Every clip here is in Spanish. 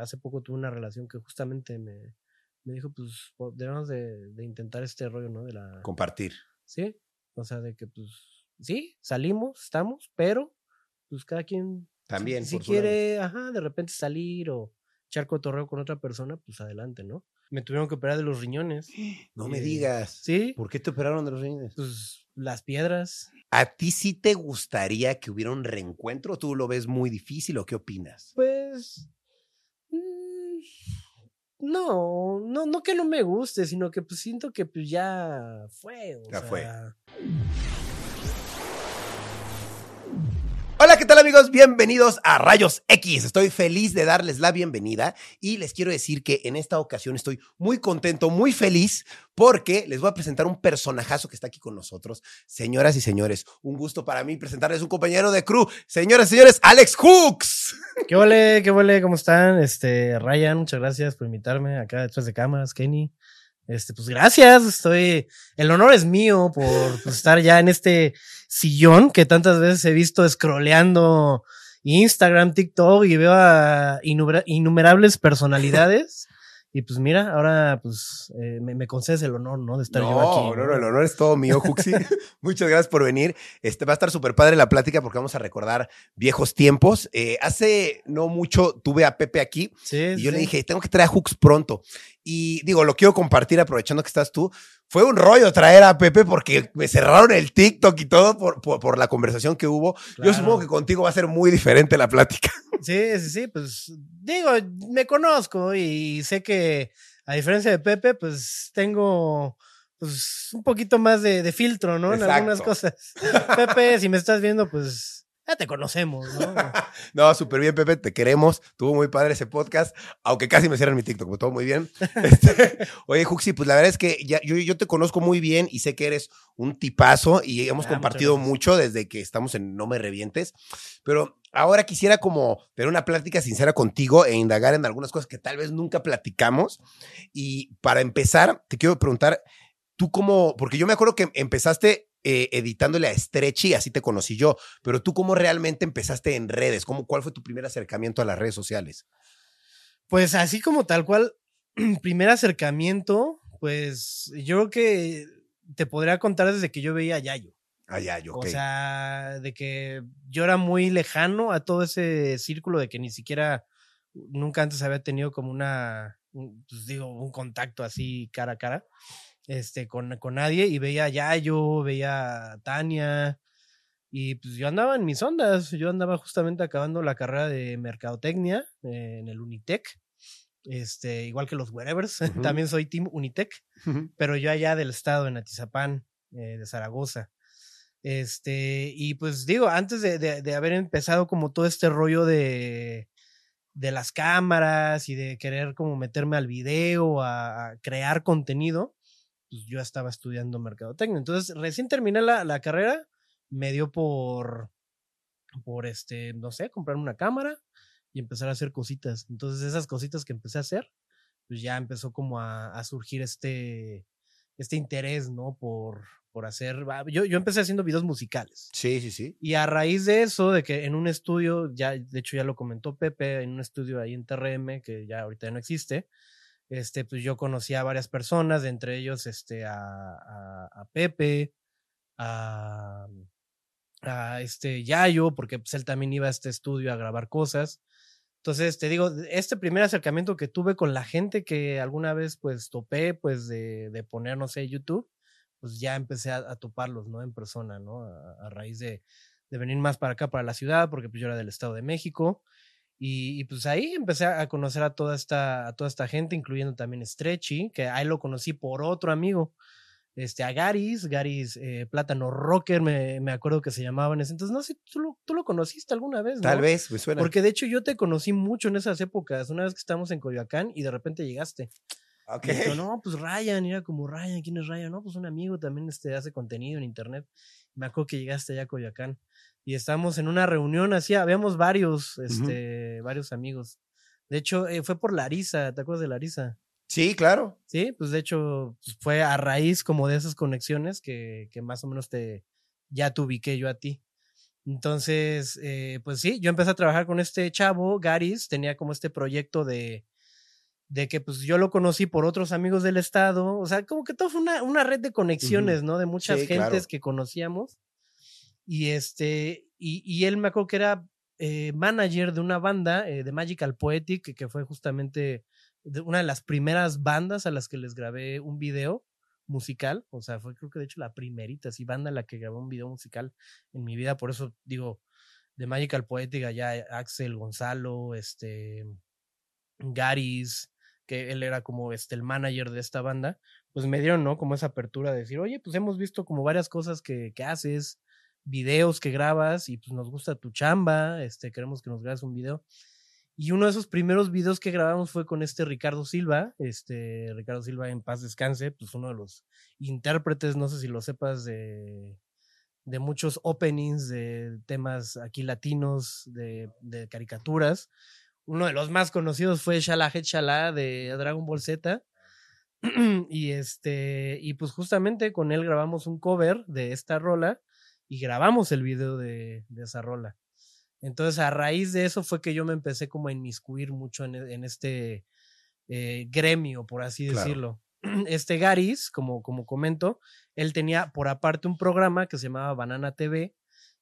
Hace poco tuve una relación que justamente me, me dijo, pues, debemos de, de, intentar este rollo, ¿no? De la... Compartir. Sí, o sea, de que, pues, sí, salimos, estamos, pero, pues, cada quien... También. Si, quiere, ajá, de repente salir o echar cotorreo con otra persona, pues, adelante, ¿no? Me tuvieron que operar de los riñones. No me digas. Sí. ¿Por qué te operaron de los riñones? Pues, las piedras. ¿A ti sí te gustaría que hubiera un reencuentro? ¿Tú lo ves muy difícil o qué opinas? Pues no, no, no que no me guste, sino que pues siento que pues ya fue. ya fue. ¿Qué tal amigos? Bienvenidos a Rayos X. Estoy feliz de darles la bienvenida y les quiero decir que en esta ocasión estoy muy contento, muy feliz porque les voy a presentar un personajazo que está aquí con nosotros. Señoras y señores, un gusto para mí presentarles un compañero de crew. Señoras y señores, Alex Hooks. ¿Qué huele? ¿Qué huele? ¿Cómo están? Este, Ryan, muchas gracias por invitarme acá detrás de cámaras, Kenny. Este, pues gracias, estoy, el honor es mío por pues, estar ya en este sillón que tantas veces he visto scrolleando Instagram, TikTok y veo a innumerables personalidades. Y pues mira, ahora pues eh, me, concedes el honor, ¿no? De estar yo aquí. No, no, el honor es todo mío, Juxi. Muchas gracias por venir. Este va a estar súper padre la plática porque vamos a recordar viejos tiempos. Eh, hace no mucho tuve a Pepe aquí sí, y yo le dije, tengo que traer a Hux pronto. Y digo, lo quiero compartir aprovechando que estás tú. Fue un rollo traer a Pepe porque me cerraron el TikTok y todo por, por, la conversación que hubo. Yo supongo que contigo va a ser muy diferente la plática. Sí, sí, sí, pues digo, me conozco y sé que a diferencia de Pepe, pues tengo pues un poquito más de, de filtro, ¿no? En algunas cosas. Pepe, si me estás viendo, pues ya te conocemos, ¿no? no, súper bien, Pepe, te queremos. Tuvo muy padre ese podcast, aunque casi me cierran mi TikTok, pero todo muy bien. Este, oye, Juxi, pues la verdad es que ya, yo, yo, te conozco muy bien y sé que eres un tipazo y hemos ah, compartido mucho desde que estamos en No Me Revientes, pero ahora quisiera como tener una plática sincera contigo e indagar en algunas cosas que tal vez nunca platicamos. Y para empezar, te quiero preguntar, tú cómo, porque yo me acuerdo que empezaste eh, editándole a Stretchy, así te conocí yo, pero tú cómo realmente empezaste en redes, ¿Cómo, ¿cuál fue tu primer acercamiento a las redes sociales? Pues así como tal cual, primer acercamiento, pues yo creo que te podría contar desde que yo veía a Yayo. A Yayo, O sea, de que yo era muy lejano a todo ese círculo de que ni siquiera nunca antes había tenido como una, pues digo, un contacto así cara a cara este, con, con nadie y veía a Yayo, veía a Tania y pues yo andaba en mis ondas, yo andaba justamente acabando la carrera de mercadotecnia eh, en el Unitec, este, igual que los Wherevers, también soy Team Unitec, pero yo allá del estado, en Atizapán, eh, de Zaragoza. Este, y pues digo, antes de, de, haber empezado como todo este rollo de, de las cámaras y de querer como meterme al video, a crear contenido, pues yo estaba estudiando mercadotecnia. Entonces, recién terminé la, la, carrera, me dio por, por este, no sé, comprarme una cámara y empezar a hacer cositas. Entonces, esas cositas que empecé a hacer, pues ya empezó como a, a surgir este, este interés, ¿no? Por, por hacer, yo, yo empecé haciendo videos musicales. Sí, sí, sí. Y a raíz de eso, de que en un estudio, ya, de hecho ya lo comentó Pepe, en un estudio ahí en TRM, que ya ahorita ya no existe, este, pues yo conocí a varias personas, entre ellos este, a, a, Pepe, a, a, este Yayo, porque pues él también iba a este estudio a grabar cosas. Entonces, te digo, este primer acercamiento que tuve con la gente que alguna vez pues topé, pues de, de poner, no sé, YouTube, pues ya empecé a, toparlos, ¿no? En persona, ¿no? A, raíz de, de venir más para acá, para la ciudad, porque pues yo era del Estado de México. Y, pues ahí empecé a conocer a toda esta, a toda esta gente, incluyendo también Stretchy, que ahí lo conocí por otro amigo. este, a Garis, Garis eh, Plátano Rocker, me, me acuerdo que se llamaban. Entonces, no sé, tú lo, tú lo conociste alguna vez, ¿no? Tal vez, me suena. Porque de hecho yo te conocí mucho en esas épocas, una vez que estábamos en Coyoacán y de repente llegaste. Ok. Y yo, no, pues Ryan, y era como Ryan, ¿quién es Ryan? No, pues un amigo también este, hace contenido en internet. Me acuerdo que llegaste allá a Coyoacán y estábamos en una reunión así, habíamos varios, este, varios amigos. De hecho, eh, fue por Larisa, ¿te acuerdas de Larisa? Sí, claro. Sí, pues de hecho pues, fue a raíz como de esas conexiones que, que más o menos te, ya te ubiqué yo a ti. Entonces, eh, pues sí, yo empecé a trabajar con este chavo, Garis, tenía como este proyecto de, de que pues yo lo conocí por otros amigos del estado, o sea, como que todo fue una, una red de conexiones, ¿no? De muchas Sí, gentes claro. que conocíamos. Y este, y, y él me acuerdo que era eh, manager de una banda eh, de Magical Poetic, que, fue justamente una de las primeras bandas a las que les grabé un video musical, o sea, fue creo que de hecho la primerita, así, banda la que grabé un video musical en mi vida, por eso digo, de Magical Poetic allá Axel, Gonzalo, este, Garis, que él era como este, el manager de esta banda, pues me dieron, ¿no? Como esa apertura de decir, oye, pues hemos visto como varias cosas que, que haces, videos que grabas y pues nos gusta tu chamba, este, queremos que nos grabes un video. Y uno de esos primeros videos que grabamos fue con este Ricardo Silva, este Ricardo Silva en paz descanse, pues uno de los intérpretes, no sé si lo sepas, de, de muchos openings de temas aquí latinos, de, caricaturas. Uno de los más conocidos fue Shala Het Shala de Dragon Ball Z. y este, y pues justamente con él grabamos un cover de esta rola y grabamos el video de, de esa rola. Entonces, a raíz de eso fue que yo me empecé como a inmiscuir mucho en, en este eh, gremio, por así Claro. decirlo. Este Garis, como, como comento, él tenía por aparte un programa que se llamaba Banana TV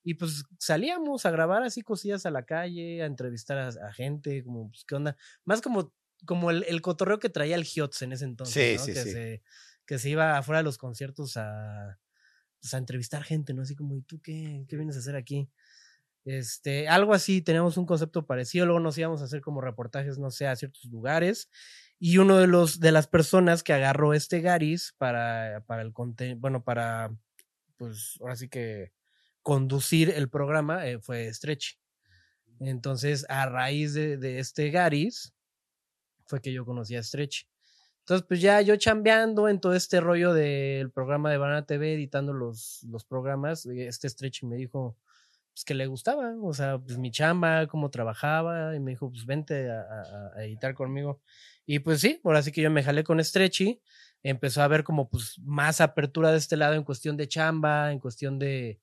y pues salíamos a grabar así cosillas a la calle, a entrevistar a, a gente, como, pues, ¿qué onda? Más como, como el, el cotorreo que traía el Hiots en ese entonces, Sí, ¿no? sí, que, sí. Se, que se iba afuera de los conciertos a, pues, a entrevistar gente, ¿no? Así como, ¿y tú qué, qué vienes a hacer aquí? Este, algo así, teníamos un concepto parecido, luego nos íbamos a hacer como reportajes, no sé, a ciertos lugares. Y uno de los de las personas que agarró este Garis para, para el contenido, bueno, para pues ahora sí que conducir el programa eh, fue Stretch. Entonces, a raíz de, de este Garis, fue que yo conocí a Stretch. Entonces, pues ya yo chambeando en todo este rollo del programa de Banana TV, editando los, los programas, eh, este Stretch me dijo pues, que le gustaba, o sea, pues mi chamba, cómo trabajaba, y me dijo, pues vente a, editar conmigo. Y pues sí, ahora sí que yo me jalé con Stretchy, empezó a haber como pues más apertura de este lado en cuestión de chamba, en cuestión de,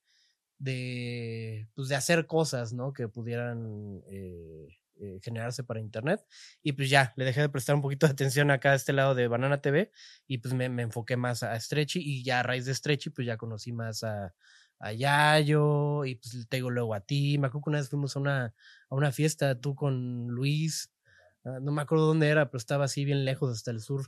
de, pues, de hacer cosas, ¿no? Que pudieran eh, eh, generarse para internet. Y pues ya, le dejé de prestar un poquito de atención acá a este lado de Banana TV y pues me, me enfoqué más a Stretchy y ya a raíz de Stretchy pues ya conocí más a, a Yayo y pues te digo luego a ti. Me acuerdo que una vez fuimos a una, a una fiesta, tú con Luis, ah, no me acuerdo dónde era, pero estaba así bien lejos hasta el sur.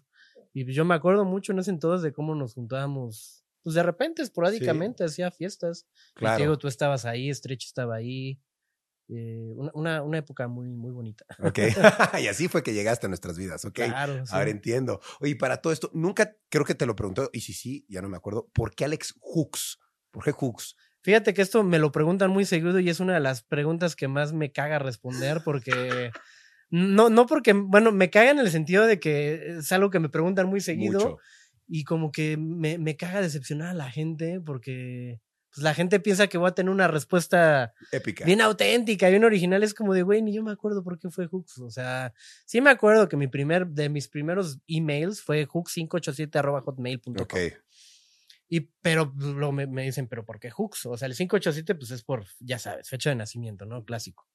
Y pues yo me acuerdo mucho en ese entonces de cómo nos juntábamos, pues de repente, esporádicamente, hacía fiestas. Y te Claro. digo, tú estabas ahí, Stretch estaba ahí. Eh, una, una, época muy, muy bonita. Ok. y así fue que llegaste a nuestras vidas, ok. Claro, sí. Ahora entiendo. Oye, para todo esto, nunca creo que te lo preguntó, y si sí, ya no me acuerdo. ¿Por qué Alex Hooks? ¿Por qué Hooks? Fíjate que esto me lo preguntan muy seguido y es una de las preguntas que más me caga responder porque no, no porque, bueno, me caga en el sentido de que es algo que me preguntan muy seguido Mucho. y como que me, me caga decepcionar a la gente porque pues, la gente piensa que voy a tener una respuesta Épica. bien auténtica, bien original. Es como de, güey, ni yo me acuerdo por qué fue Hooks. O sea, sí me acuerdo que mi primer, de mis primeros emails fue hooks587 Ok. y, pero pues, luego me, me dicen, ¿pero por qué Hooks? O sea, el 587, pues es por, ya sabes, fecha de nacimiento, ¿no? Clásico.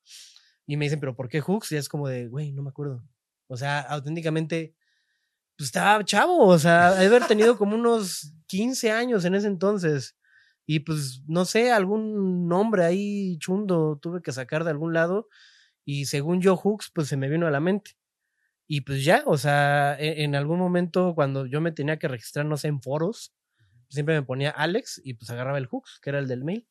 Y me dicen, ¿pero por qué Hooks? Y es como de, güey, no me acuerdo. O sea, auténticamente, pues estaba chavo, o sea, de haber tenido como unos 15 años en ese entonces. Y pues, no sé, algún nombre ahí chundo tuve que sacar de algún lado. Y según yo, Hooks, pues se me vino a la mente. Y pues ya, o sea, e- en algún momento cuando yo me tenía que registrar, no sé, en foros, siempre me ponía Alex y pues agarraba el Hooks, que era el del mail.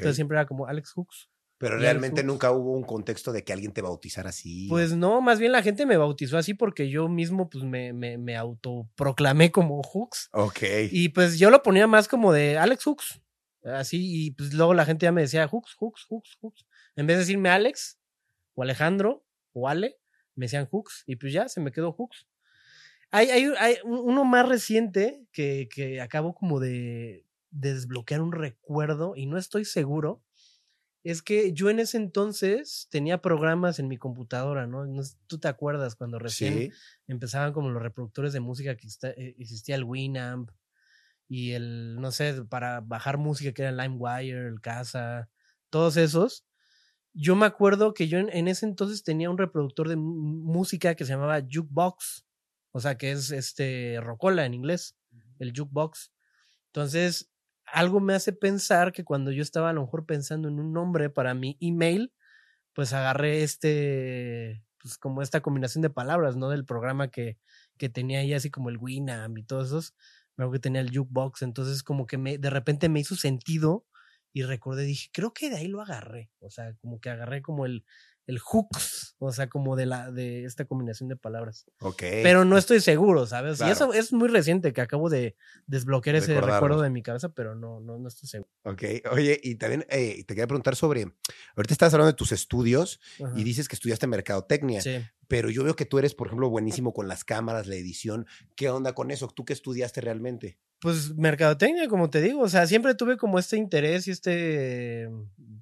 Entonces siempre era como Alex Hooks. Pero realmente nunca hubo un contexto de que alguien te bautizara así. Pues no, más bien la gente me bautizó así porque yo mismo pues me, me, me autoproclamé como Hux. Ok. Y pues yo lo ponía más como de Alex Hux. Así, y pues luego la gente ya me decía Hux, Hux, Hux, Hux. En vez de decirme Alex, o Alejandro, o Ale, me decían Hux. Y pues ya se me quedó Hux. Hay, hay, hay un- uno más reciente que, que acabo como de, de desbloquear un recuerdo y no estoy seguro. Es que yo en ese entonces tenía programas en mi computadora, ¿no? Tú te acuerdas cuando recién Sí. empezaban como los reproductores de música que eh, existía el Winamp y el, no sé, para bajar música que era LimeWire, el Casa, todos esos. Yo me acuerdo que yo en, en ese entonces tenía un reproductor de música que se llamaba Jukebox, o sea, que es este Rocola en inglés, el Jukebox. Entonces, algo me hace pensar que cuando yo estaba a lo mejor pensando en un nombre para mi email, pues agarré este, pues como esta combinación de palabras, ¿no? Del programa que, que tenía ahí así como el Winamp y todos esos, acuerdo que tenía el jukebox, entonces como que me, de repente me hizo sentido y recordé, dije, creo que de ahí lo agarré, o sea, como que agarré como el, el hooks, o sea, como de la, de esta combinación de palabras. Ok. Pero no estoy seguro, ¿sabes? Y eso es muy reciente que acabo de desbloquear ese recuerdo de mi cabeza, pero no, no, no estoy seguro. Ok. Oye, y también eh, te quería preguntar sobre. Ahorita estás hablando de tus estudios Ajá. y dices que estudiaste mercadotecnia, Sí. pero yo veo que tú eres, por ejemplo, buenísimo con las cámaras, la edición. ¿Qué onda con eso? ¿Tú qué estudiaste realmente? Pues mercadotecnia, como te digo, o sea, siempre tuve como este interés y este,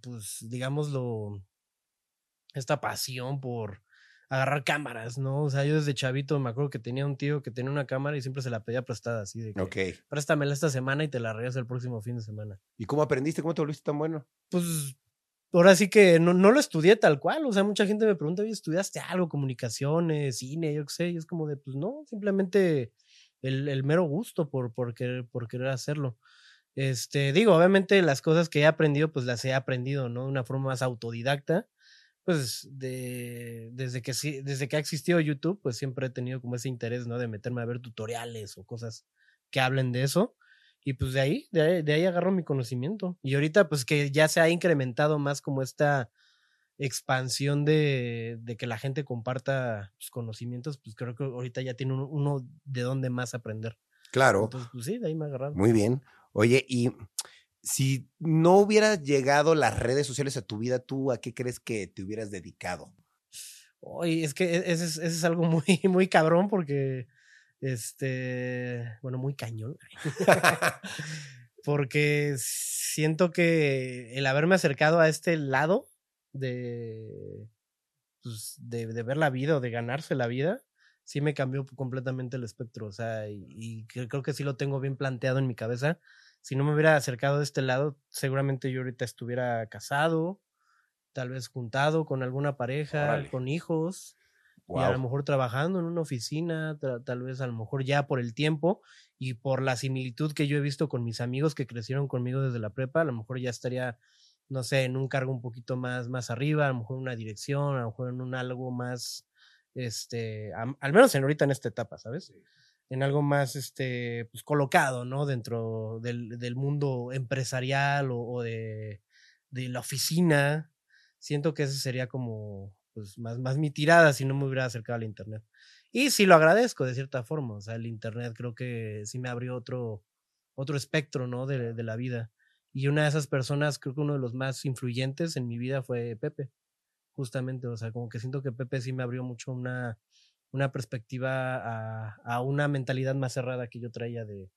pues, digámoslo, esta pasión por agarrar cámaras, ¿no? O sea, yo desde chavito me acuerdo que tenía un tío que tenía una cámara y siempre se la pedía prestada, así de que, préstamela esta semana y te la regreso el próximo fin de semana. ¿Y cómo aprendiste? ¿Cómo te volviste tan bueno? Pues, ahora sí que no, no lo estudié tal cual, o sea, mucha gente me pregunta, oye, ¿estudiaste algo? Comunicaciones, cine, yo qué sé, y es como de, pues no, simplemente el, el mero gusto por, por, querer, por querer hacerlo. Este, digo, obviamente las cosas que he aprendido, pues las he aprendido, ¿no? De una forma más autodidacta. Pues de, desde que sí, desde que ha existido YouTube, pues siempre he tenido como ese interés, ¿no? De meterme a ver tutoriales o cosas que hablen de eso. Y pues de ahí, de ahí, de ahí agarro mi conocimiento. Y ahorita, pues que ya se ha incrementado más como esta expansión de, de que la gente comparta sus conocimientos, pues creo que ahorita ya tiene uno, uno de dónde más aprender. Claro. Entonces, pues sí, de ahí me ha agarrado. Muy bien. Oye, y si no hubieran llegado las redes sociales a tu vida, ¿tú a qué crees que te hubieras dedicado? Oye, es que e- ese es, algo muy, muy cabrón porque, este, bueno, muy cañón. porque siento que el haberme acercado a este lado de, pues, de, ver la vida o de ganarse la vida, sí me cambió completamente el espectro. O sea, y, y cre- creo que sí lo tengo bien planteado en mi cabeza. Si no me hubiera acercado de este lado, seguramente yo ahorita estuviera casado, tal vez juntado con alguna pareja, Órale. con hijos, y a lo mejor trabajando en una oficina, tal vez a lo mejor ya por el tiempo y por la similitud que yo he visto con mis amigos que crecieron conmigo desde la prepa, a lo mejor ya estaría, no sé, en un cargo un poquito más, más arriba, a lo mejor en una dirección, a lo mejor en un algo más, este, al menos en ahorita en esta etapa, ¿sabes? En algo más, este, pues colocado, ¿no? Dentro del, del mundo empresarial o, de, de la oficina. Siento que ese sería como, pues, más, más mi tirada si no me hubiera acercado al internet. Y sí lo agradezco de cierta forma. O sea, el internet creo que sí me abrió otro, otro espectro, ¿no? De, de la vida. Y una de esas personas, creo que uno de los más influyentes en mi vida fue Pepe. Justamente, o sea, como que siento que Pepe sí me abrió mucho una, una perspectiva a, a una mentalidad más cerrada que yo traía de,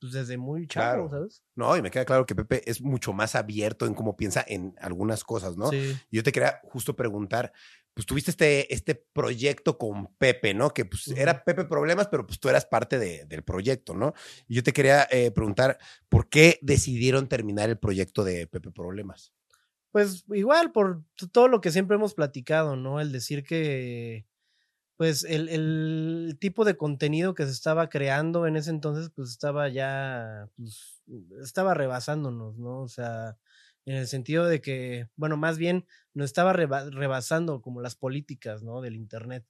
pues desde muy chavo, Claro. ¿sabes? No, y me queda claro que Pepe es mucho más abierto en cómo piensa en algunas cosas, ¿no? Sí. Y yo te quería justo preguntar, pues tuviste este, este proyecto con Pepe, ¿no? Que pues era Pepe Problemas, pero pues tú eras parte de- del proyecto, ¿no? Y yo te quería eh, preguntar, ¿por qué decidieron terminar el proyecto de Pepe Problemas? Pues igual, por todo lo que siempre hemos platicado, ¿no? El decir que, pues, el, el tipo de contenido que se estaba creando en ese entonces, pues estaba ya, pues, estaba rebasándonos, ¿no? O sea, en el sentido de que, bueno, más bien nos estaba reba- rebasando como las políticas, ¿no? Del Internet.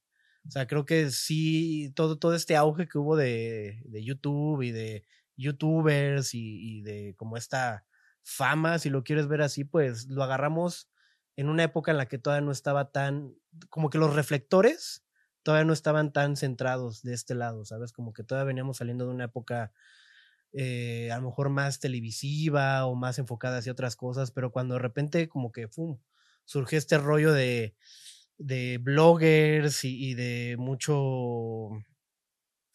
O sea, creo que sí, todo, todo este auge que hubo de, de YouTube y de YouTubers y, y de como esta fama, si lo quieres ver así, pues lo agarramos en una época en la que todavía no estaba tan, como que los reflectores todavía no estaban tan centrados de este lado, ¿sabes? Como que todavía veníamos saliendo de una época eh, a lo mejor más televisiva o más enfocada hacia otras cosas, pero cuando de repente como que, ¡pum!, surge este rollo de, de bloggers y, de mucho,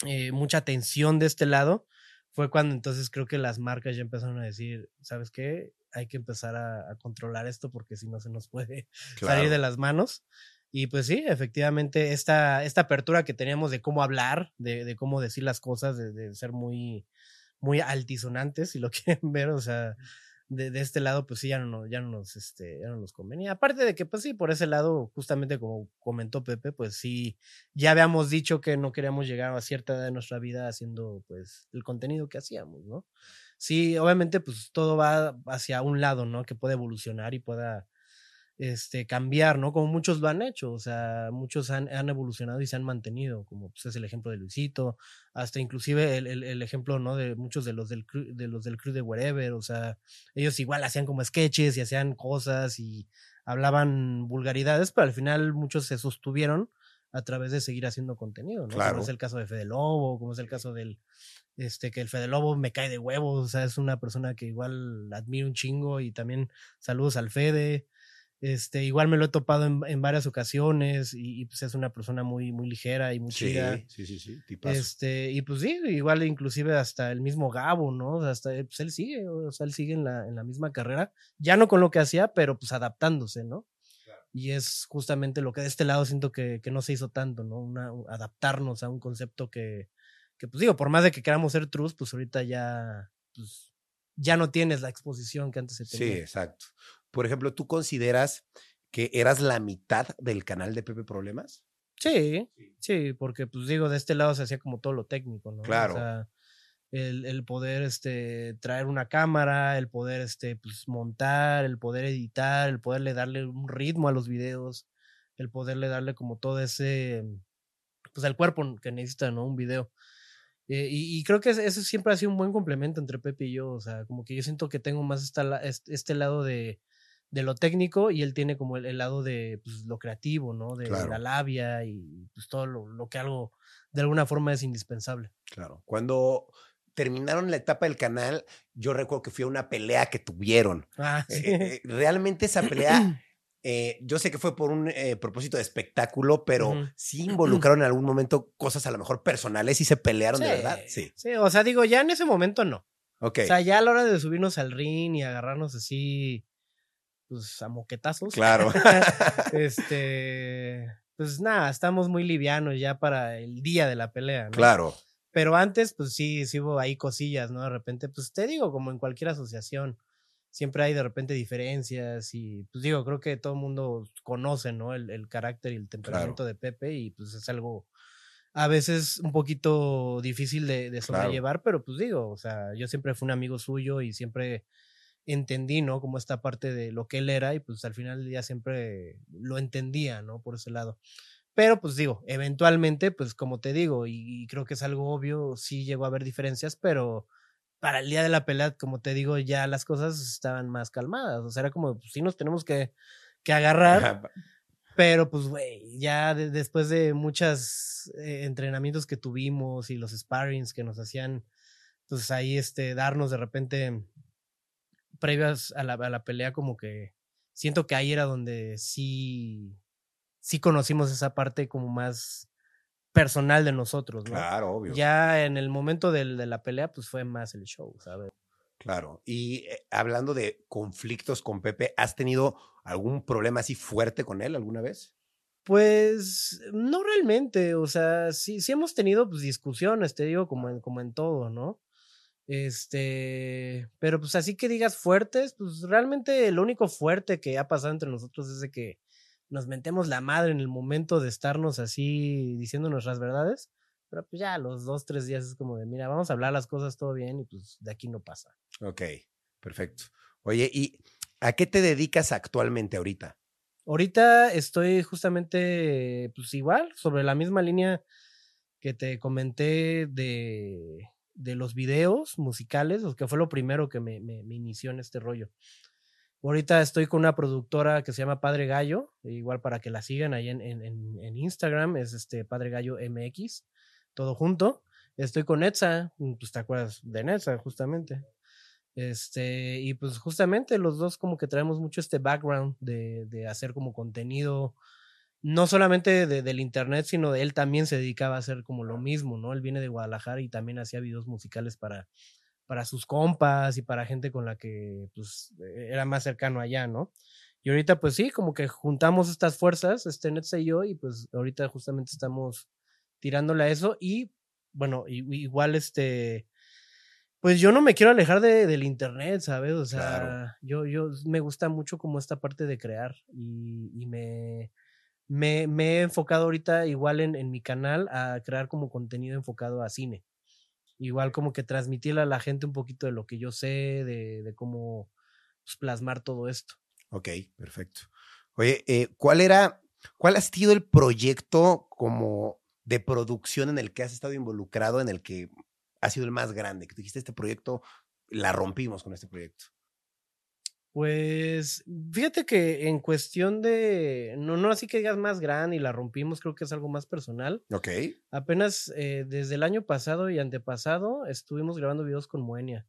eh, mucha atención de este lado, fue cuando entonces creo que las marcas ya empezaron a decir, ¿sabes qué? Hay que empezar a, controlar esto porque si no se nos puede salir de las manos. Y pues sí, efectivamente, esta, esta apertura que teníamos de cómo hablar, de, de cómo decir las cosas, de, de, ser muy, muy altisonantes, si lo quieren ver, o sea, de, de, este lado, pues sí, ya no, ya no nos, este, ya no nos convenía. Aparte de que, pues sí, por ese lado, justamente como comentó Pepe, pues sí, ya habíamos dicho que no queríamos llegar a cierta edad de nuestra vida haciendo, pues, el contenido que hacíamos, ¿no? Sí, obviamente, pues todo va hacia un lado, ¿no? Que puede evolucionar y pueda este, cambiar, ¿no? Como muchos lo han hecho, o sea, muchos han, han evolucionado y se han mantenido, como pues, es el ejemplo de Luisito, hasta inclusive el, el, el, ejemplo, ¿no? De muchos de los del, de los del crew de Wherever, o sea, ellos igual hacían como sketches y hacían cosas y hablaban vulgaridades, pero al final muchos se sostuvieron a través de seguir haciendo contenido, ¿no? Claro. Como es el caso de Fede Lobo, como es el caso del, este, que el Fede Lobo me cae de huevos, o sea, es una persona que igual admiro un chingo y también saludos al Fede, este, igual me lo he topado en, en varias ocasiones y, y, pues es una persona muy, muy ligera y muy sí, chida. Sí, sí, sí, tipazo. Este, y pues sí, igual inclusive hasta el mismo Gabo, ¿no? Hasta pues él sigue, o sea, él sigue en la, en la misma carrera, ya no con lo que hacía, pero pues adaptándose, ¿no? Claro. Y es justamente lo que de este lado siento que, que no se hizo tanto, ¿no? Una, adaptarnos a un concepto que, que, pues digo, por más de que queramos ser trus, pues ahorita ya, pues, ya no tienes la exposición que antes se tenía. Sí, exacto. Por ejemplo, ¿tú consideras que eras la mitad del canal de Pepe Problemas? Sí, sí, porque pues digo, de este lado se hacía como todo lo técnico, ¿no? Claro. O sea, el, el, poder este, traer una cámara, el poder este, pues, montar, el poder editar, el poderle darle un ritmo a los videos, el poderle darle como todo ese, pues el cuerpo que necesita, ¿no? Un video. Eh, y, y, creo que eso siempre ha sido un buen complemento entre Pepe y yo, o sea, como que yo siento que tengo más esta, este, este lado de, de lo técnico y él tiene como el, el lado de pues, lo creativo, ¿no? De, Claro. la labia y pues todo lo, lo que algo de alguna forma es indispensable. Claro. Cuando terminaron la etapa del canal, yo recuerdo que fui a una pelea que tuvieron. Ah, sí. Eh, eh, realmente esa pelea, eh, yo sé que fue por un eh, propósito de espectáculo, pero sí involucraron en algún momento cosas a lo mejor personales y se pelearon de verdad. Sí. Sí, o sea, digo, ya en ese momento no. Ok. O sea, ya a la hora de subirnos al ring y agarrarnos así, pues a moquetazos. claro. este, pues nada, estamos muy livianos ya para el día de la pelea, ¿no? claro. Pero antes, pues sí, sí hubo ahí cosillas, ¿no? De repente, pues te digo, como en cualquier asociación, siempre hay de repente diferencias y pues digo, creo que todo el mundo conoce, ¿no? El, el carácter y el temperamento de Pepe y pues es algo a veces un poquito difícil de, de Claro. sobrellevar, pero pues digo, o sea, yo siempre fui un amigo suyo y siempre entendí, ¿no? Como esta parte de lo que él era y pues al final día siempre lo entendía, ¿no? Por ese lado. Pero pues digo, eventualmente, pues como te digo, y, y creo que es algo obvio, sí llegó a haber diferencias, pero para el día de la pelea, como te digo, ya las cosas estaban más calmadas. O sea, era como, pues sí nos tenemos que, que agarrar, pero pues, güey, ya de- después de muchos entrenamientos que tuvimos y los sparrings que nos hacían, pues ahí, este, darnos de repente, previas a la, a la pelea, como que siento que ahí era donde sí, sí conocimos esa parte como más personal de nosotros, ¿no? Claro, obvio. Ya en el momento del, de la pelea, pues fue más el show, ¿sabes? Claro. Y eh, hablando de conflictos con Pepe, ¿has tenido algún problema así fuerte con él alguna vez? Pues no realmente, o sea, sí, sí hemos tenido pues, discusiones, te digo, como en, como en todo, ¿no? Este, pero pues así que digas fuertes, pues realmente lo único fuerte que ha pasado entre nosotros es de que nos mentemos la madre en el momento de estarnos así diciendo nuestras verdades, pero pues ya a los dos, tres días es como de, mira, vamos a hablar las cosas todo bien y pues de aquí no pasa. Ok, perfecto. Oye, ¿y a qué te dedicas actualmente ahorita? Ahorita estoy justamente, pues igual, sobre la misma línea que te comenté de, de los videos musicales, que fue lo primero que me, me, inició en este rollo. Ahorita estoy con una productora que se llama Padre Gallo, igual para que la sigan ahí en, en, en Instagram, es este Padre Gallo MX, todo junto. Estoy con Netza, pues te acuerdas de Netza, justamente. Este, y pues justamente los dos como que traemos mucho este background de, de hacer como contenido, no solamente de, del internet, sino de él también se dedicaba a hacer como lo mismo, ¿no? Él viene de Guadalajara y también hacía videos musicales para, para sus compas y para gente con la que pues era más cercano allá, ¿no? Y ahorita pues sí, como que juntamos estas fuerzas, este Netza y yo, y pues ahorita justamente estamos tirándole a eso y bueno, igual este pues yo no me quiero alejar de, del internet, ¿sabes? O sea, yo, yo me gusta mucho como esta parte de crear y, y me, me, he enfocado ahorita igual en, en, mi canal a crear como contenido enfocado a cine. Igual como que transmitirle a la gente un poquito de lo que yo sé, de, de cómo pues, plasmar todo esto. Ok, perfecto. Oye, eh, ¿cuál era, cuál ha sido el proyecto como de producción en el que has estado involucrado, en el que ha sido el más grande? Que dijiste, este proyecto, la rompimos con este proyecto. Pues fíjate que en cuestión de, no, no así que digas más grande y la rompimos, creo que es algo más personal. Ok. Apenas eh, desde el año pasado y antepasado estuvimos grabando videos con Moenia.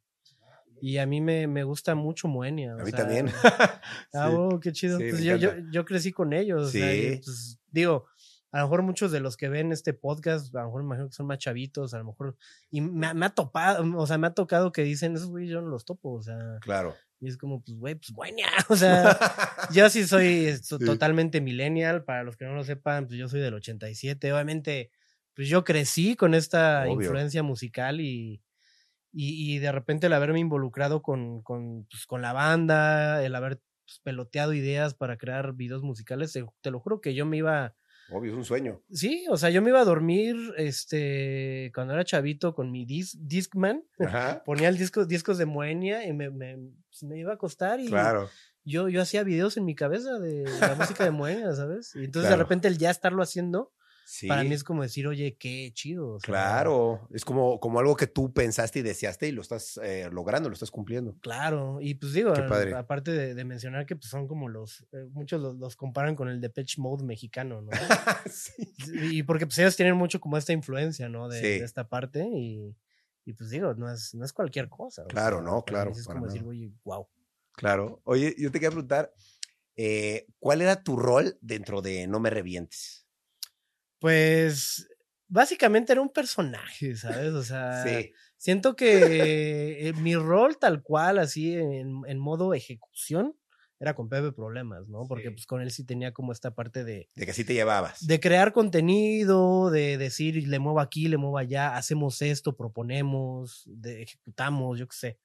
Y a mí me, me gusta mucho Moenia. A mí sea, también. ah, oh, qué chido. Sí, pues yo, yo, yo, crecí con ellos. Sí. O sea, pues, digo, a lo mejor muchos de los que ven este podcast, a lo mejor me imagino que son más chavitos, a lo mejor, y me, me ha topado, o sea, me ha tocado que dicen, esos güey yo no los topo, o sea. Claro. Y es como, pues, güey, pues, buena. O sea, yo sí soy sí. totalmente millennial. Para los que no lo sepan, pues yo soy del 87. Obviamente, pues yo crecí con esta Obvio. influencia musical y, y, y, de repente el haberme involucrado con, con, pues, con la banda, el haber pues, peloteado ideas para crear videos musicales, te, te lo juro que yo me iba Obvio, es un sueño. Sí, o sea, yo me iba a dormir este, cuando era chavito con mi dis Discman. Ajá. Ponía el disco, discos de Moenia y me, me, pues me, iba a acostar y claro. yo, yo hacía videos en mi cabeza de la música de Moenia, ¿sabes? Y entonces claro. de repente el ya estarlo haciendo, Sí. Para mí es como decir, oye, qué chido. O sea, claro, es como, como algo que tú pensaste y deseaste y lo estás eh, logrando, lo estás cumpliendo. Claro, y pues digo, aparte de, de, mencionar que pues son como los, eh, muchos los, los, comparan con el Depeche Mode mexicano, ¿no? sí. Y porque pues ellos tienen mucho como esta influencia, ¿no? De, sí. de esta parte y, y, pues digo, no es, no es cualquier cosa. Claro, sea, no, claro. Es como decir, oye, wow. Claro. Oye, yo te quería preguntar, eh, ¿cuál era tu rol dentro de No Me Revientes? Pues básicamente era un personaje, ¿sabes? O sea, sí. siento que eh, mi rol tal cual, así en, en, modo ejecución, era con Pepe Problemas, ¿no? Porque sí. pues con él sí tenía como esta parte de... De que sí te llevabas. De crear contenido, de decir, le muevo aquí, le muevo allá, hacemos esto, proponemos, de, ejecutamos, yo qué sé.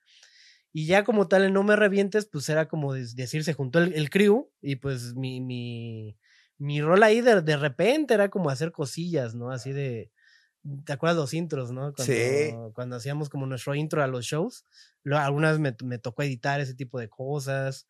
Y ya como tal, en No Me Revientes, pues era como decir, se juntó el, el crew y pues mi, mi, mi rol ahí de, de repente era como hacer cosillas, ¿no? Así de, ¿te acuerdas los intros, no? Cuando, sí. Cuando hacíamos como nuestro intro a los shows, lo, algunas me, me tocó editar ese tipo de cosas,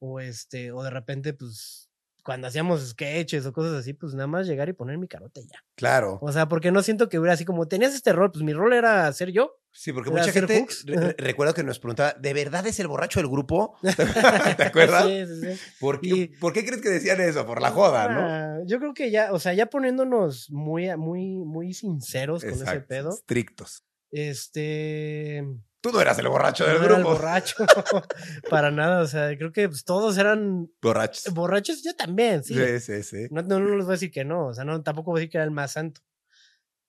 o este, o de repente, pues, cuando hacíamos sketches o cosas así, pues nada más llegar y poner mi carota y ya. Claro. O sea, porque no siento que hubiera así como, tenías este rol, pues mi rol era ser yo. Sí, porque mucha gente, re recuerdo que nos preguntaba, ¿de verdad es el borracho del grupo? ¿Te acuerdas? sí, sí, sí. ¿Por qué, y, ¿Por qué, crees que decían eso? Por la joda, ¿no? Ah, yo creo que ya, o sea, ya poniéndonos muy, muy, muy sinceros Exacto, con ese pedo. Estrictos. Este... Tú no eras el borracho del no grupo. Era el borracho. Para nada. O sea, creo que pues, todos eran. Borrachos. Borrachos, yo también, sí. Sí, sí, sí. No, no, no les voy a decir que no. O sea, no, tampoco voy a decir que era el más santo.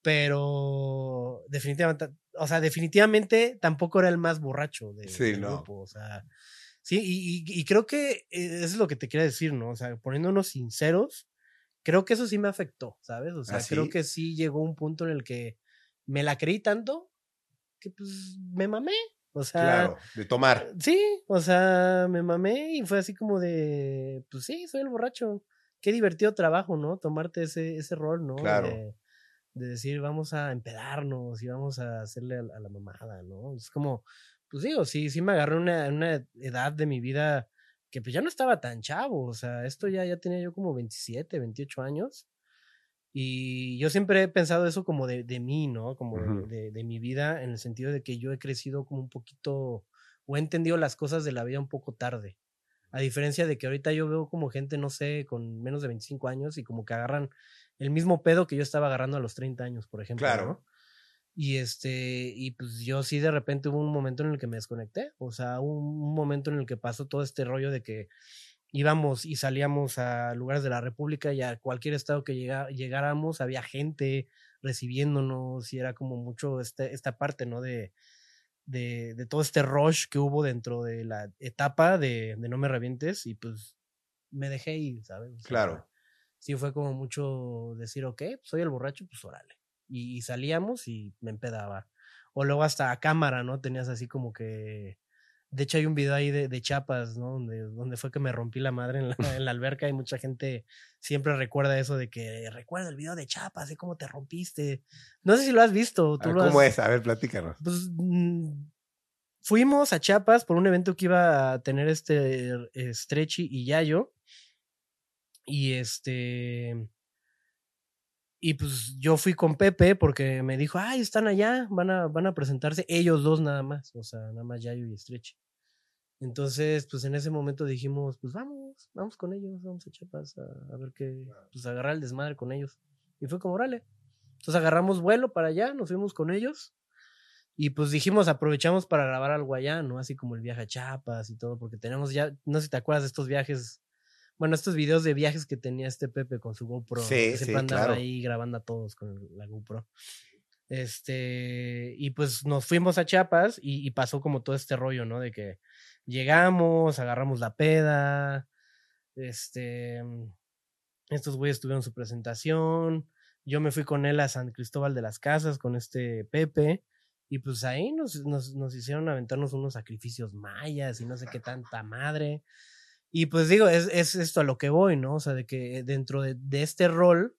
Pero definitivamente, o sea, definitivamente tampoco era el más borracho de, sí, del no. grupo. O sea, sí, y, y, y, creo que eso es lo que te quería decir, ¿no? O sea, poniéndonos sinceros, creo que eso sí me afectó, ¿sabes? O sea, ¿Ah, sí? creo que sí llegó un punto en el que me la creí tanto que pues me mamé. O sea. Claro, de tomar. Sí, o sea, me mamé y fue así como de. Pues sí, soy el borracho. Qué divertido trabajo, ¿no? Tomarte ese, ese rol, ¿no? Claro. De, de, decir, vamos a empedarnos y vamos a hacerle a, a, la mamada, ¿no? Es como, pues digo, sí, sí me agarré una, una edad de mi vida que pues ya no estaba tan chavo, o sea, esto ya, ya tenía yo como 27, 28 años. Y yo siempre he pensado eso como de, de mí, ¿no? Como uh -huh. de, de, mi vida, en el sentido de que yo he crecido como un poquito, o he entendido las cosas de la vida un poco tarde. A diferencia de que ahorita yo veo como gente, no sé, con menos de 25 años y como que agarran el mismo pedo que yo estaba agarrando a los 30 años, por ejemplo. Claro. ¿no? Y este, y pues yo sí de repente hubo un momento en el que me desconecté. O sea, un, un momento en el que pasó todo este rollo de que íbamos y salíamos a lugares de la República y a cualquier estado que llegáramos había gente recibiéndonos y era como mucho este, esta parte, ¿no? De, de, de todo este rush que hubo dentro de la etapa de, de No Me Revientes y pues me dejé ir, ¿sabes? O sea, Claro. Sí fue como mucho decir, ok, soy el borracho, pues órale. Y, y salíamos y me empedaba. O luego hasta a cámara, ¿no? Tenías así como que... De hecho hay un video ahí de, de Chapas, ¿no? Donde, donde fue que me rompí la madre en la, en la alberca y mucha gente siempre recuerda eso de que recuerda el video de Chapas, de cómo te rompiste. No sé si lo has visto. A Tú ver, lo ¿Cómo has- es? A ver, platícanos. pues mm, fuimos a Chiapas por un evento que iba a tener este eh, Stretchy y Yayo. Y este. Y pues yo fui con Pepe porque me dijo, ay, están allá, van a, van a presentarse ellos dos nada más, o sea, nada más Yayo y Stretchy. Entonces, pues en ese momento dijimos, pues vamos, vamos con ellos, vamos a Chiapas a, a ver qué, pues agarrar el desmadre con ellos. Y fue como, órale. Entonces agarramos vuelo para allá, nos fuimos con ellos. Y pues dijimos, aprovechamos para grabar algo allá, ¿no? Así como el viaje a Chiapas y todo, porque tenemos ya, no sé si te acuerdas de estos viajes, bueno, estos videos de viajes que tenía este Pepe con su GoPro. Sí, que sí, siempre andaba claro. ahí grabando a todos con la GoPro. Este, y pues nos fuimos a Chiapas y, y pasó como todo este rollo, ¿no? De que llegamos, agarramos la peda, este, estos güeyes tuvieron su presentación, yo me fui con él a San Cristóbal de las Casas con este Pepe. Y pues ahí nos, nos, nos hicieron aventarnos unos sacrificios mayas y no sé qué tanta madre. Y pues digo, es, es esto a lo que voy, ¿no? O sea, de que dentro de, de este rol,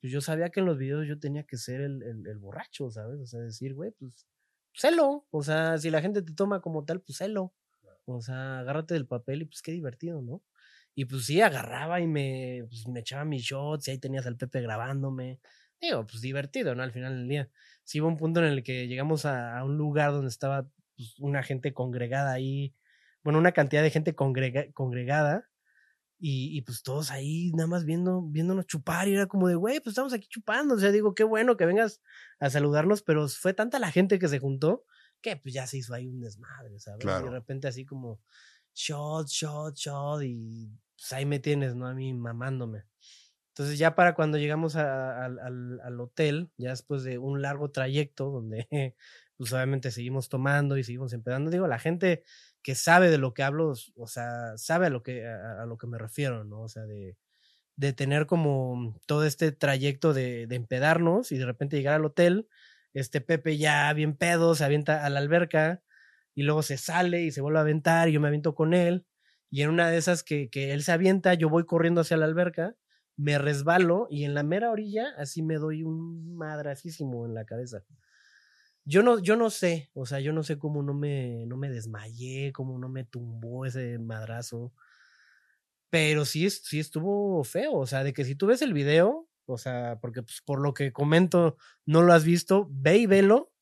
pues yo sabía que en los videos yo tenía que ser el, el, borracho, ¿sabes? O sea, decir, güey, pues, celo. O sea, si la gente te toma como tal, pues celo. O sea, agárrate del papel y pues qué divertido, ¿no? Y pues sí, agarraba y me, pues, me echaba mis shots y ahí tenías al Pepe grabándome. Digo, pues divertido, ¿no? Al final del día. Sí hubo un punto en el que llegamos a, a un lugar donde estaba pues, una gente congregada ahí, bueno, una cantidad de gente congrega- congregada y, y, pues todos ahí nada más viendo, viéndonos chupar y era como de, güey, pues estamos aquí chupando, o sea, digo, qué bueno que vengas a saludarnos, pero fue tanta la gente que se juntó que pues ya se hizo ahí un desmadre, ¿sabes? Y Claro. de repente así como shot, shot, shot y pues ahí me tienes, ¿no? A mí mamándome. Entonces ya para cuando llegamos a- al- al, al hotel, ya después de un largo trayecto donde pues obviamente seguimos tomando y seguimos empezando, digo, la gente que sabe de lo que hablo, o sea, sabe a lo que, a, a lo que me refiero, ¿no? O sea, de, de tener como todo este trayecto de, de empedarnos y de repente llegar al hotel, este Pepe ya bien pedo, se avienta a la alberca y luego se sale y se vuelve a aventar y yo me aviento con él y en una de esas que, que él se avienta, yo voy corriendo hacia la alberca, me resbalo y en la mera orilla así me doy un madracísimo en la cabeza. Yo no, yo no sé, o sea, yo no sé cómo no me, no me desmayé, cómo no me tumbó ese madrazo. Pero sí, es- sí estuvo feo, o sea, de que si tú ves el video, o sea, porque pues, por lo que comento no lo has visto, ve y velo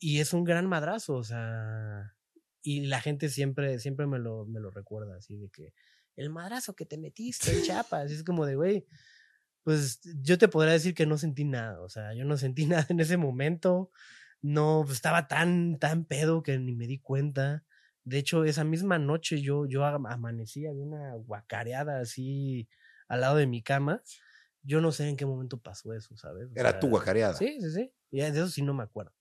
y es un gran madrazo, o sea, y la gente siempre, siempre me lo, me lo recuerda, así de que el madrazo que te metiste en Chiapas, es como de, güey, pues yo te podría decir que no sentí nada, o sea, yo no sentí nada en ese momento, no, pues, estaba tan, tan pedo que ni me di cuenta. De hecho, esa misma noche yo, yo am- amanecí, había una guacareada así al lado de mi cama. Yo no sé en qué momento pasó eso, ¿sabes? O Era tu guacareada. Sí, sí, sí. Y de eso sí no me acuerdo.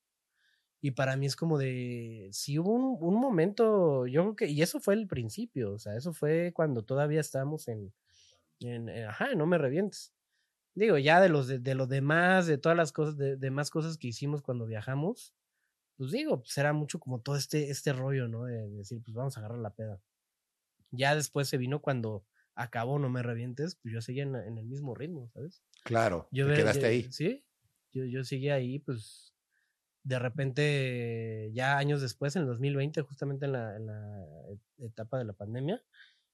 Y para mí es como de, sí hubo un, un momento, yo creo que, y eso fue el principio, o sea, eso fue cuando todavía estábamos en, en, en- ajá, no me revientes. Digo, ya de los de, de los demás, de todas las cosas, de demás cosas que hicimos cuando viajamos, pues digo, pues era mucho como todo este, este rollo, ¿no? De decir, pues vamos a agarrar la peda. Ya después se vino cuando acabó No Me Revientes, pues yo seguía en, en el mismo ritmo, ¿sabes? Claro. Yo te quedaste yo- ahí. Sí, yo, yo seguía ahí, pues de repente, ya años después, en el 2020, justamente en la, en la etapa de la pandemia,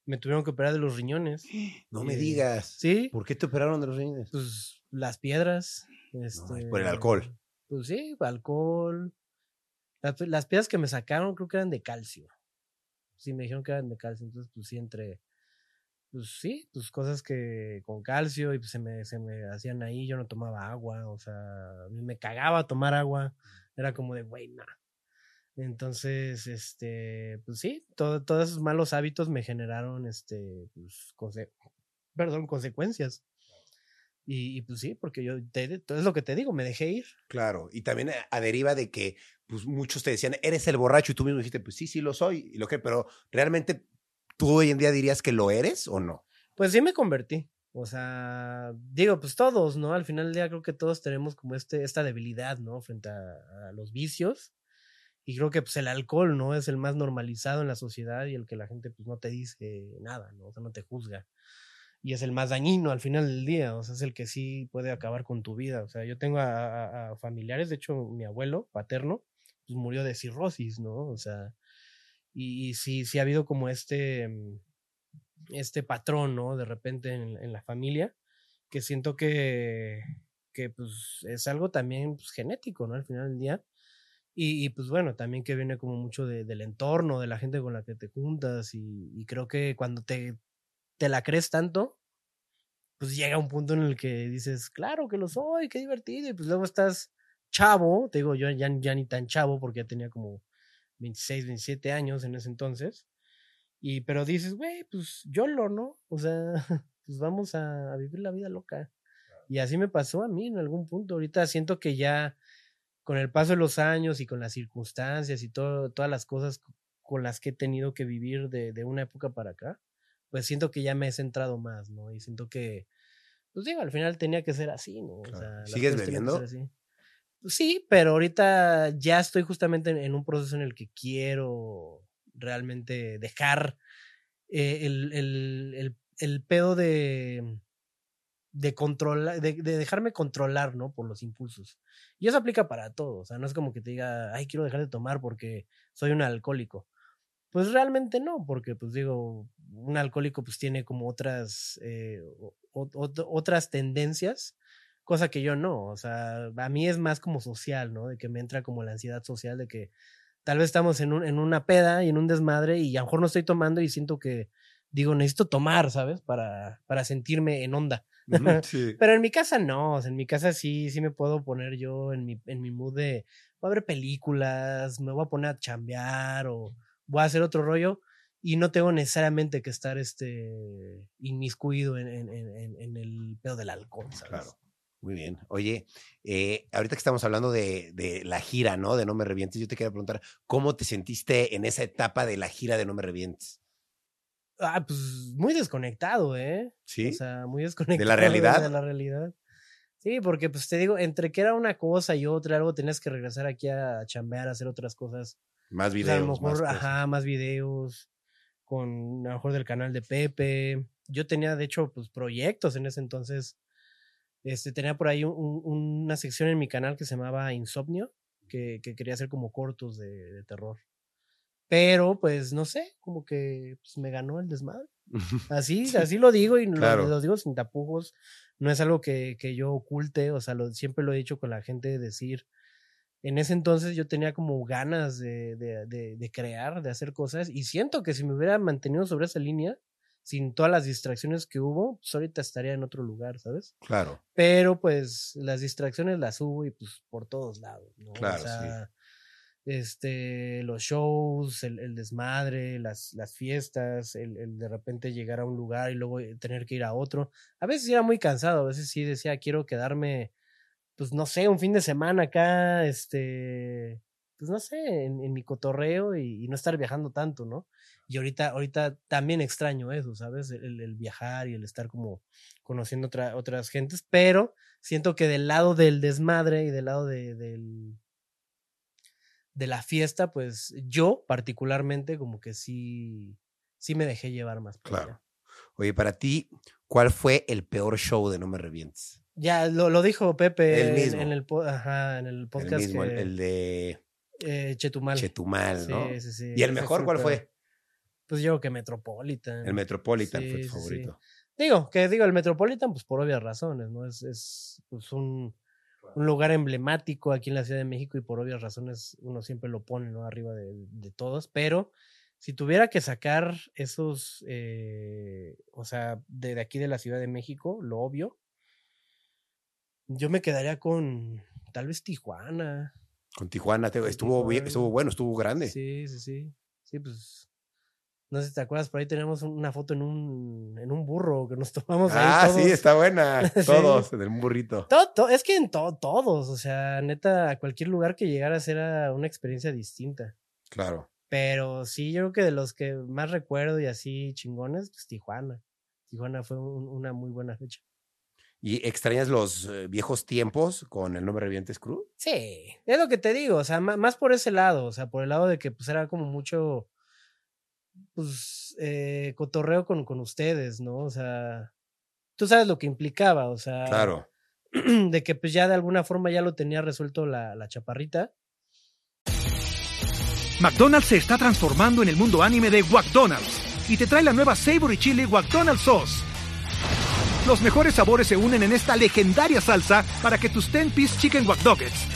me tuvieron que operar de los riñones. No me digas. Sí, ¿Por qué te operaron de los riñones? pues las piedras. No, Este, por el alcohol. Pues sí, alcohol. Las, las piedras que me sacaron creo que eran de calcio. sí me dijeron que eran de calcio, entonces pues sí entre, pues sí, pues cosas que con calcio y pues se me, se me hacían ahí, yo no tomaba agua, o sea, me cagaba tomar agua, era como de, güey, nah. Entonces, este, pues sí, todo- todos esos malos hábitos me generaron, este, pues, conse- perdón, consecuencias. Y, y, pues sí, porque yo, te, es lo que te digo, me dejé ir. Claro, y también a, deriva de que pues, muchos te decían, eres el borracho, y tú mismo dijiste, pues sí, sí lo soy, y lo que, pero realmente tú hoy en día dirías que lo eres o no. Pues sí me convertí. O sea, digo, pues todos, ¿no? Al final del día creo que todos tenemos como este, esta debilidad, ¿no? Frente a, a los vicios. Y creo que pues el alcohol, ¿no? Es el más normalizado en la sociedad y el que la gente pues no te dice nada, ¿no? O sea, no te juzga. Y es el más dañino al final del día, o sea, es el que sí puede acabar con tu vida. O sea, yo tengo a, familiares, de hecho, mi abuelo paterno, pues murió de cirrosis, ¿no? O sea, y, y sí, sí ha habido como este, mm, este patrón, ¿no? De repente en, en la familia, que siento que, que pues es algo también pues, genético, ¿no? Al final del día. Y, y, pues bueno, también que viene como mucho de- del entorno, de la gente con la que te juntas y, y creo que cuando te, te la crees tanto, pues llega un punto en el que dices, claro que lo soy, qué divertido, y pues luego estás chavo, te digo, yo ya, ya ni tan chavo porque ya tenía como 26, 27 años en ese entonces, y pero dices, güey, pues yo lo, ¿no? O sea, pues vamos a, a vivir la vida loca. Y así me pasó a mí en algún punto. Ahorita siento que ya con el paso de los años y con las circunstancias y todo, todas las cosas con las que he tenido que vivir de, de una época para acá, pues siento que ya me he centrado más, ¿no? Y siento que, pues digo, al final tenía que ser así, ¿no? O sea, ¿Sigues bebiendo? Pues sí, pero ahorita ya estoy justamente en, en un proceso en el que quiero realmente dejar eh, el, el, el, el pedo de, de controlar, de, de dejarme controlar, ¿no? Por los impulsos. Y eso aplica para todo. O sea, no es como que te diga, ay, quiero dejar de tomar porque soy un alcohólico. Pues realmente no, porque pues digo, un alcohólico pues tiene como otras, eh, otras tendencias, cosa que yo no. O sea, a mí es más como social, ¿no? De que me entra como la ansiedad social de que tal vez estamos en, un, en una peda y en un desmadre y a lo mejor no estoy tomando y siento que digo, necesito tomar, ¿sabes? Para, para sentirme en onda. Sí. Pero en mi casa no, o sea, en mi casa sí, sí me puedo poner yo en mi, en mi mood de, voy a ver películas, me voy a poner a chambear o voy a hacer otro rollo y no tengo necesariamente que estar este inmiscuido en, en, en, en el pedo del alcohol, ¿sabes? Claro. Muy bien. Oye, eh, ahorita que estamos hablando de, de la gira, ¿no? De No Me Revientes, yo te quería preguntar, ¿cómo te sentiste en esa etapa de la gira de No Me Revientes? Ah, pues muy desconectado, ¿eh? ¿Sí? O sea, muy desconectado. realidad? De la realidad. Sí, porque pues te digo, entre que era una cosa y otra, algo tenías que regresar aquí a chambear, a hacer otras cosas. más O videos. sea, a lo mejor, más ajá, más videos, con a lo mejor del canal de Pepe. Yo tenía, de hecho, pues proyectos en ese entonces. Este, tenía por ahí un- un- una sección en mi canal que se llamaba Insomnio, que, que quería hacer como cortos de, de terror. Pero, pues, no sé, como que pues, me ganó el desmadre. Así, así lo digo y Claro. lo, digo sin tapujos. No es algo que, que yo oculte, o sea, lo, siempre lo he dicho con la gente de decir. En ese entonces yo tenía como ganas de, de, de, de crear, de hacer cosas, y siento que si me hubiera mantenido sobre esa línea, sin todas las distracciones que hubo, pues ahorita estaría en otro lugar, ¿sabes? Claro. Pero pues las distracciones las hubo y pues por todos lados, ¿no? Claro, o sí. Este, los shows, el, desmadre, las, las fiestas, el, el de repente llegar a un lugar y luego eh, tener que ir a otro. A veces era muy cansado, a veces sí decía, quiero quedarme, pues no sé, un fin de semana acá, este, pues no sé, en, en mi cotorreo y, y no estar viajando tanto, ¿no? Y ahorita, ahorita también extraño eso, ¿sabes? El, el viajar y el estar como conociendo otra, otras gentes, pero siento que del lado del desmadre y del lado de, del, de la fiesta, pues yo particularmente como que sí, sí me dejé llevar más. Claro. allá. Oye, para ti, ¿cuál fue el peor show de No Me Revientes? Ya lo, lo dijo Pepe El en- mismo. En, el, ajá, en el podcast el mismo, el- que- el de eh, Chetumal. Chetumal, ¿no? Sí, sí, sí. ¿Y el mejor cuál fue? Pues yo creo que Metropolitan. El Metropolitan fue tu sí. favorito. Digo, que digo, el Metropolitan, pues por obvias razones, ¿no? Es, es pues, un, un lugar emblemático aquí en la Ciudad de México y por obvias razones uno siempre lo pone, ¿no? Arriba de, de todos, pero si tuviera que sacar esos, eh, o sea, de, de aquí de la Ciudad de México, lo obvio, yo me quedaría con tal vez Tijuana. Con Tijuana, te- estuvo, Tijuana. estuvo bueno, estuvo grande. Sí, sí, sí. Sí, pues. No sé si te acuerdas, por ahí tenemos una foto en un, en un burro que nos tomamos ahí. ah, sí, todos. está buena. Sí. Todos, en un burrito. To- to- es que en to- todos, o sea, neta, a cualquier lugar que llegaras era una experiencia distinta. Claro. Pero sí, yo creo que de los que más recuerdo y así chingones, pues Tijuana. Tijuana fue un- una muy buena fecha. ¿Y extrañas los eh, viejos tiempos con el nombre Revientes Crew? Sí, es lo que te digo, o sea, más por ese lado, o sea, por el lado de que pues era como mucho, pues, eh, cotorreo con, con ustedes, ¿no? O sea, tú sabes lo que implicaba, o sea, Claro. de que pues ya de alguna forma ya lo tenía resuelto la, la chaparrita. McDonald's se está transformando en el mundo anime de McDonald's y te trae la nueva Savory Chili McDonald's Sauce. Los mejores sabores se unen en esta legendaria salsa para que tus 10-piece chicken wack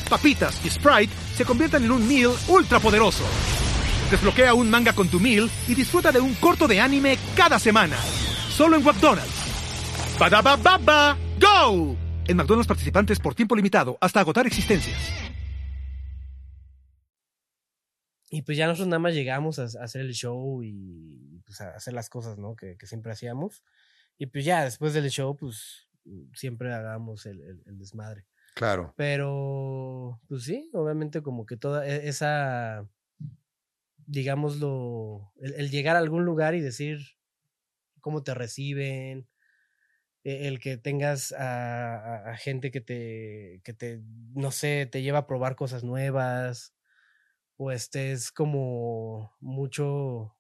papitas y Sprite se conviertan en un meal ultra poderoso. Desbloquea un manga con tu meal y disfruta de un corto de anime cada semana. Solo en McDonald's. Badaba baba, go! En McDonald's participantes por tiempo limitado hasta agotar existencias. Y pues ya nosotros nada más llegamos a, a hacer el show y pues a hacer las cosas, ¿no? Que, que siempre hacíamos. Y pues ya después del show, pues siempre hagamos el, el- el desmadre. Claro. Pero, pues sí, obviamente como que toda e- esa, digámoslo, el, el llegar a algún lugar y decir cómo te reciben, e- el que tengas a, a- a gente que te, que te, no sé, te lleva a probar cosas nuevas, o estés como mucho,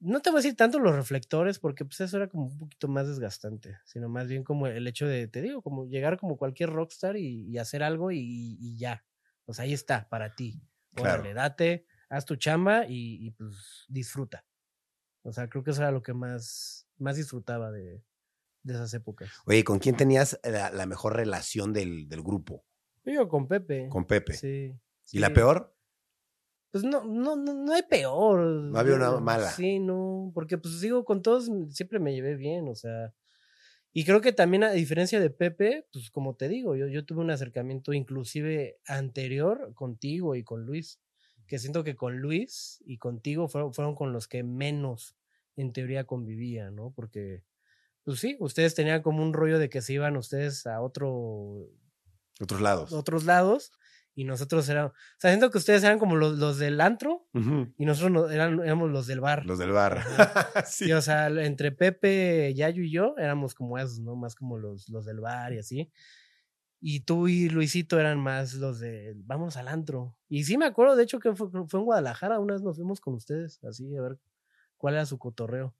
no te voy a decir tanto los reflectores, porque pues eso era como un poquito más desgastante, sino más bien como el hecho de, te digo, como llegar como cualquier rockstar y, y hacer algo y, y ya. Sea, ahí está, para ti. Claro. Órale, date, haz tu chamba y, y, pues disfruta. O sea, creo que eso era lo que más, más disfrutaba de, de esas épocas. Oye, ¿con quién tenías la, la mejor relación del, del grupo? Yo con Pepe. Con Pepe. Sí. ¿Y la peor? Pues no, no, no, no hay peor. No había una mala. Sí, no, porque pues digo, con todos siempre me llevé bien, o sea. Y creo que también a diferencia de Pepe, pues como te digo, yo, yo tuve un acercamiento inclusive anterior contigo y con Luis, que siento que con Luis y contigo fueron, fueron con los que menos en teoría convivía, ¿no? Porque, pues sí, ustedes tenían como un rollo de que se iban ustedes a otro Otros lados. otros lados y nosotros éramos, o sea, siento que ustedes eran como los, los del antro y nosotros no- eran, éramos los del bar. Los del bar. sí. Sí, o sea, entre Pepe, Yayo y yo éramos como esos, ¿no? Más como los, los del bar y así. Y tú y Luisito eran más los de vamos al antro. Y sí me acuerdo, de hecho, que fue, fue en Guadalajara, una vez nos fuimos con ustedes, así, a ver cuál era su cotorreo.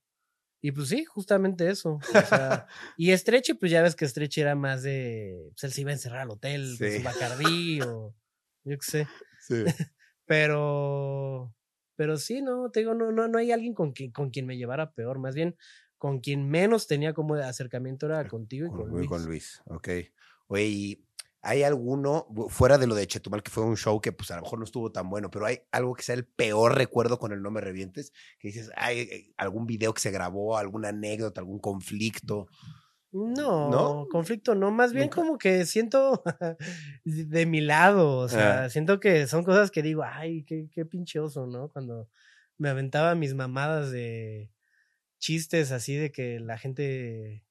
Y pues sí, justamente eso. O sea, y Estreche, pues ya ves que Estreche era más de. Pues él se iba a encerrar al hotel con Sí. su bacardí o. Yo qué sé. Sí. Pero. Pero sí, no, te digo, no, no, no hay alguien con quien, con quien me llevara peor. Más bien, con quien menos tenía como de acercamiento era contigo y con, Con, Luis. con Luis, ok. Oye, ¿y ¿hay alguno, fuera de lo de Chetumal, que fue un show que pues a lo mejor no estuvo tan bueno, pero hay algo que sea el peor recuerdo con el nombre Revientes? Que dices, hay eh, algún video que se grabó, alguna anécdota, algún conflicto. No, ¿No? conflicto no, más bien Nunca. como que siento de mi lado, o sea, Ah. siento que son cosas que digo, ay, qué, qué pinche oso, ¿no? Cuando me aventaba mis mamadas de chistes así de que la gente,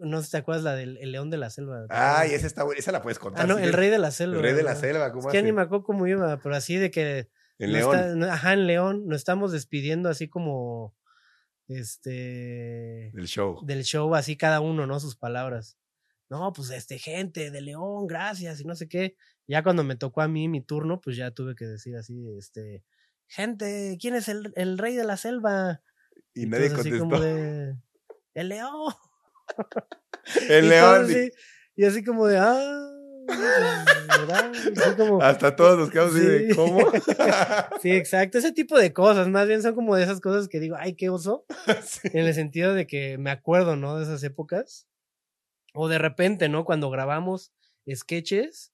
no sé si te acuerdas la del el león de la selva. ¿te Ay, esa está buena, esa la puedes contar. Ah, no, si el quieres. rey de la selva. El rey de la selva, ¿cómo Es que ni me acuerdo cómo iba, pero así de que En León. está- ajá, en León, nos estamos despidiendo así como este Del show. del show, así cada uno, ¿no? Sus palabras. No, pues este, gente de León, gracias, y no sé qué. Ya cuando me tocó a mí mi turno, pues ya tuve que decir así, este, gente, ¿quién es el, el rey de la selva? Y nadie todos así contestó. como de, el león. El Y león. así- y así como de, ah, Hasta todos nos quedamos así de, Sí. ¿cómo? sí, exacto, ese tipo de cosas, más bien son como de esas cosas que digo, ay, qué oso, Sí. en el sentido de que me acuerdo, ¿no? De esas épocas. O de repente, ¿no? Cuando grabamos sketches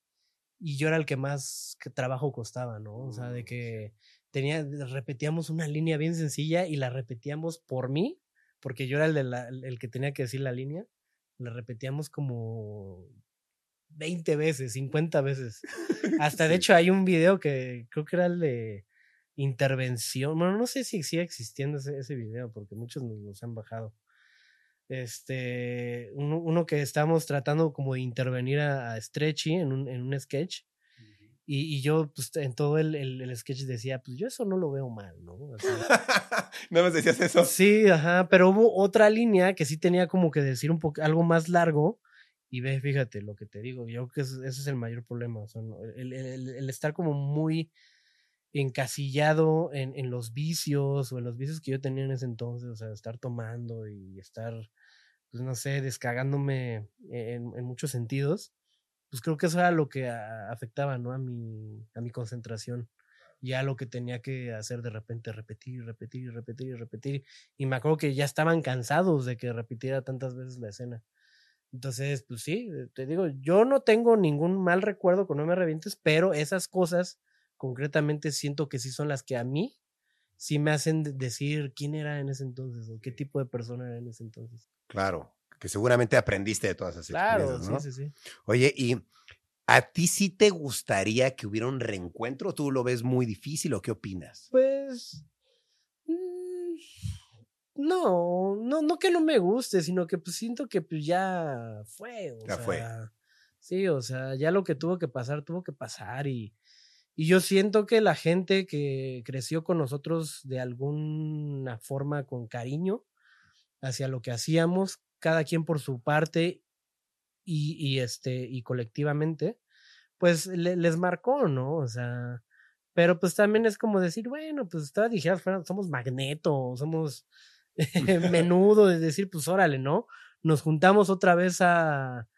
y yo era el que más que trabajo costaba, ¿no? O sea, de que tenía, repetíamos una línea bien sencilla y la repetíamos por mí, porque yo era el, de la- el que tenía que decir la línea. La repetíamos como 20 veces, 50 veces. Hasta de hecho hay un video que creo que era el de intervención. Bueno, no sé si sigue existiendo ese, ese video porque muchos nos los han bajado. Este, uno, uno que estábamos tratando como de intervenir a, a Stretchy en un, en un sketch. Y, y yo, pues, en todo el, el, el sketch decía, pues yo eso no lo veo mal, ¿no? O sea, ¿No me decías eso? Sí, ajá, pero hubo otra línea que sí tenía como que decir un poco algo más largo. Y ve, fíjate lo que te digo, yo creo que ese, es el mayor problema. o sea, no, el, el- estar como muy encasillado en, en los vicios o en los vicios que yo tenía en ese entonces, o sea, estar tomando y estar, pues no sé, descagándome en, en muchos sentidos, pues creo que eso era lo que a- afectaba, ¿no? A mi, a mi concentración. Ya lo que tenía que hacer de repente, repetir, repetir, repetir, repetir. Y me acuerdo que ya estaban cansados de que repitiera tantas veces la escena. Entonces, pues sí, eh, te digo, yo no tengo ningún mal recuerdo con No me revientes, pero esas cosas concretamente siento que sí son las que a mí sí me hacen de- decir quién era en ese entonces o qué tipo de persona era en ese entonces. Claro, que seguramente aprendiste de todas esas Claro, experiencias, ¿no? sí, sí, sí. Oye, ¿y a ti sí te gustaría que hubiera un reencuentro? ¿Tú lo ves muy difícil o qué opinas? Pues. mm, No, no, no que no me guste, sino que pues siento que pues ya fue. O Ya sea, fue. Sí, o sea, ya lo que tuvo que pasar, tuvo que pasar. Y, y yo siento que la gente que creció con nosotros de alguna forma con cariño hacia lo que hacíamos, cada quien por su parte y, y este, y colectivamente, pues le- les marcó, ¿no? O sea, pero pues también es como decir, bueno, pues estaba dijeras, somos magneto, somos menudo, de decir, pues órale, ¿no? Nos juntamos otra vez a,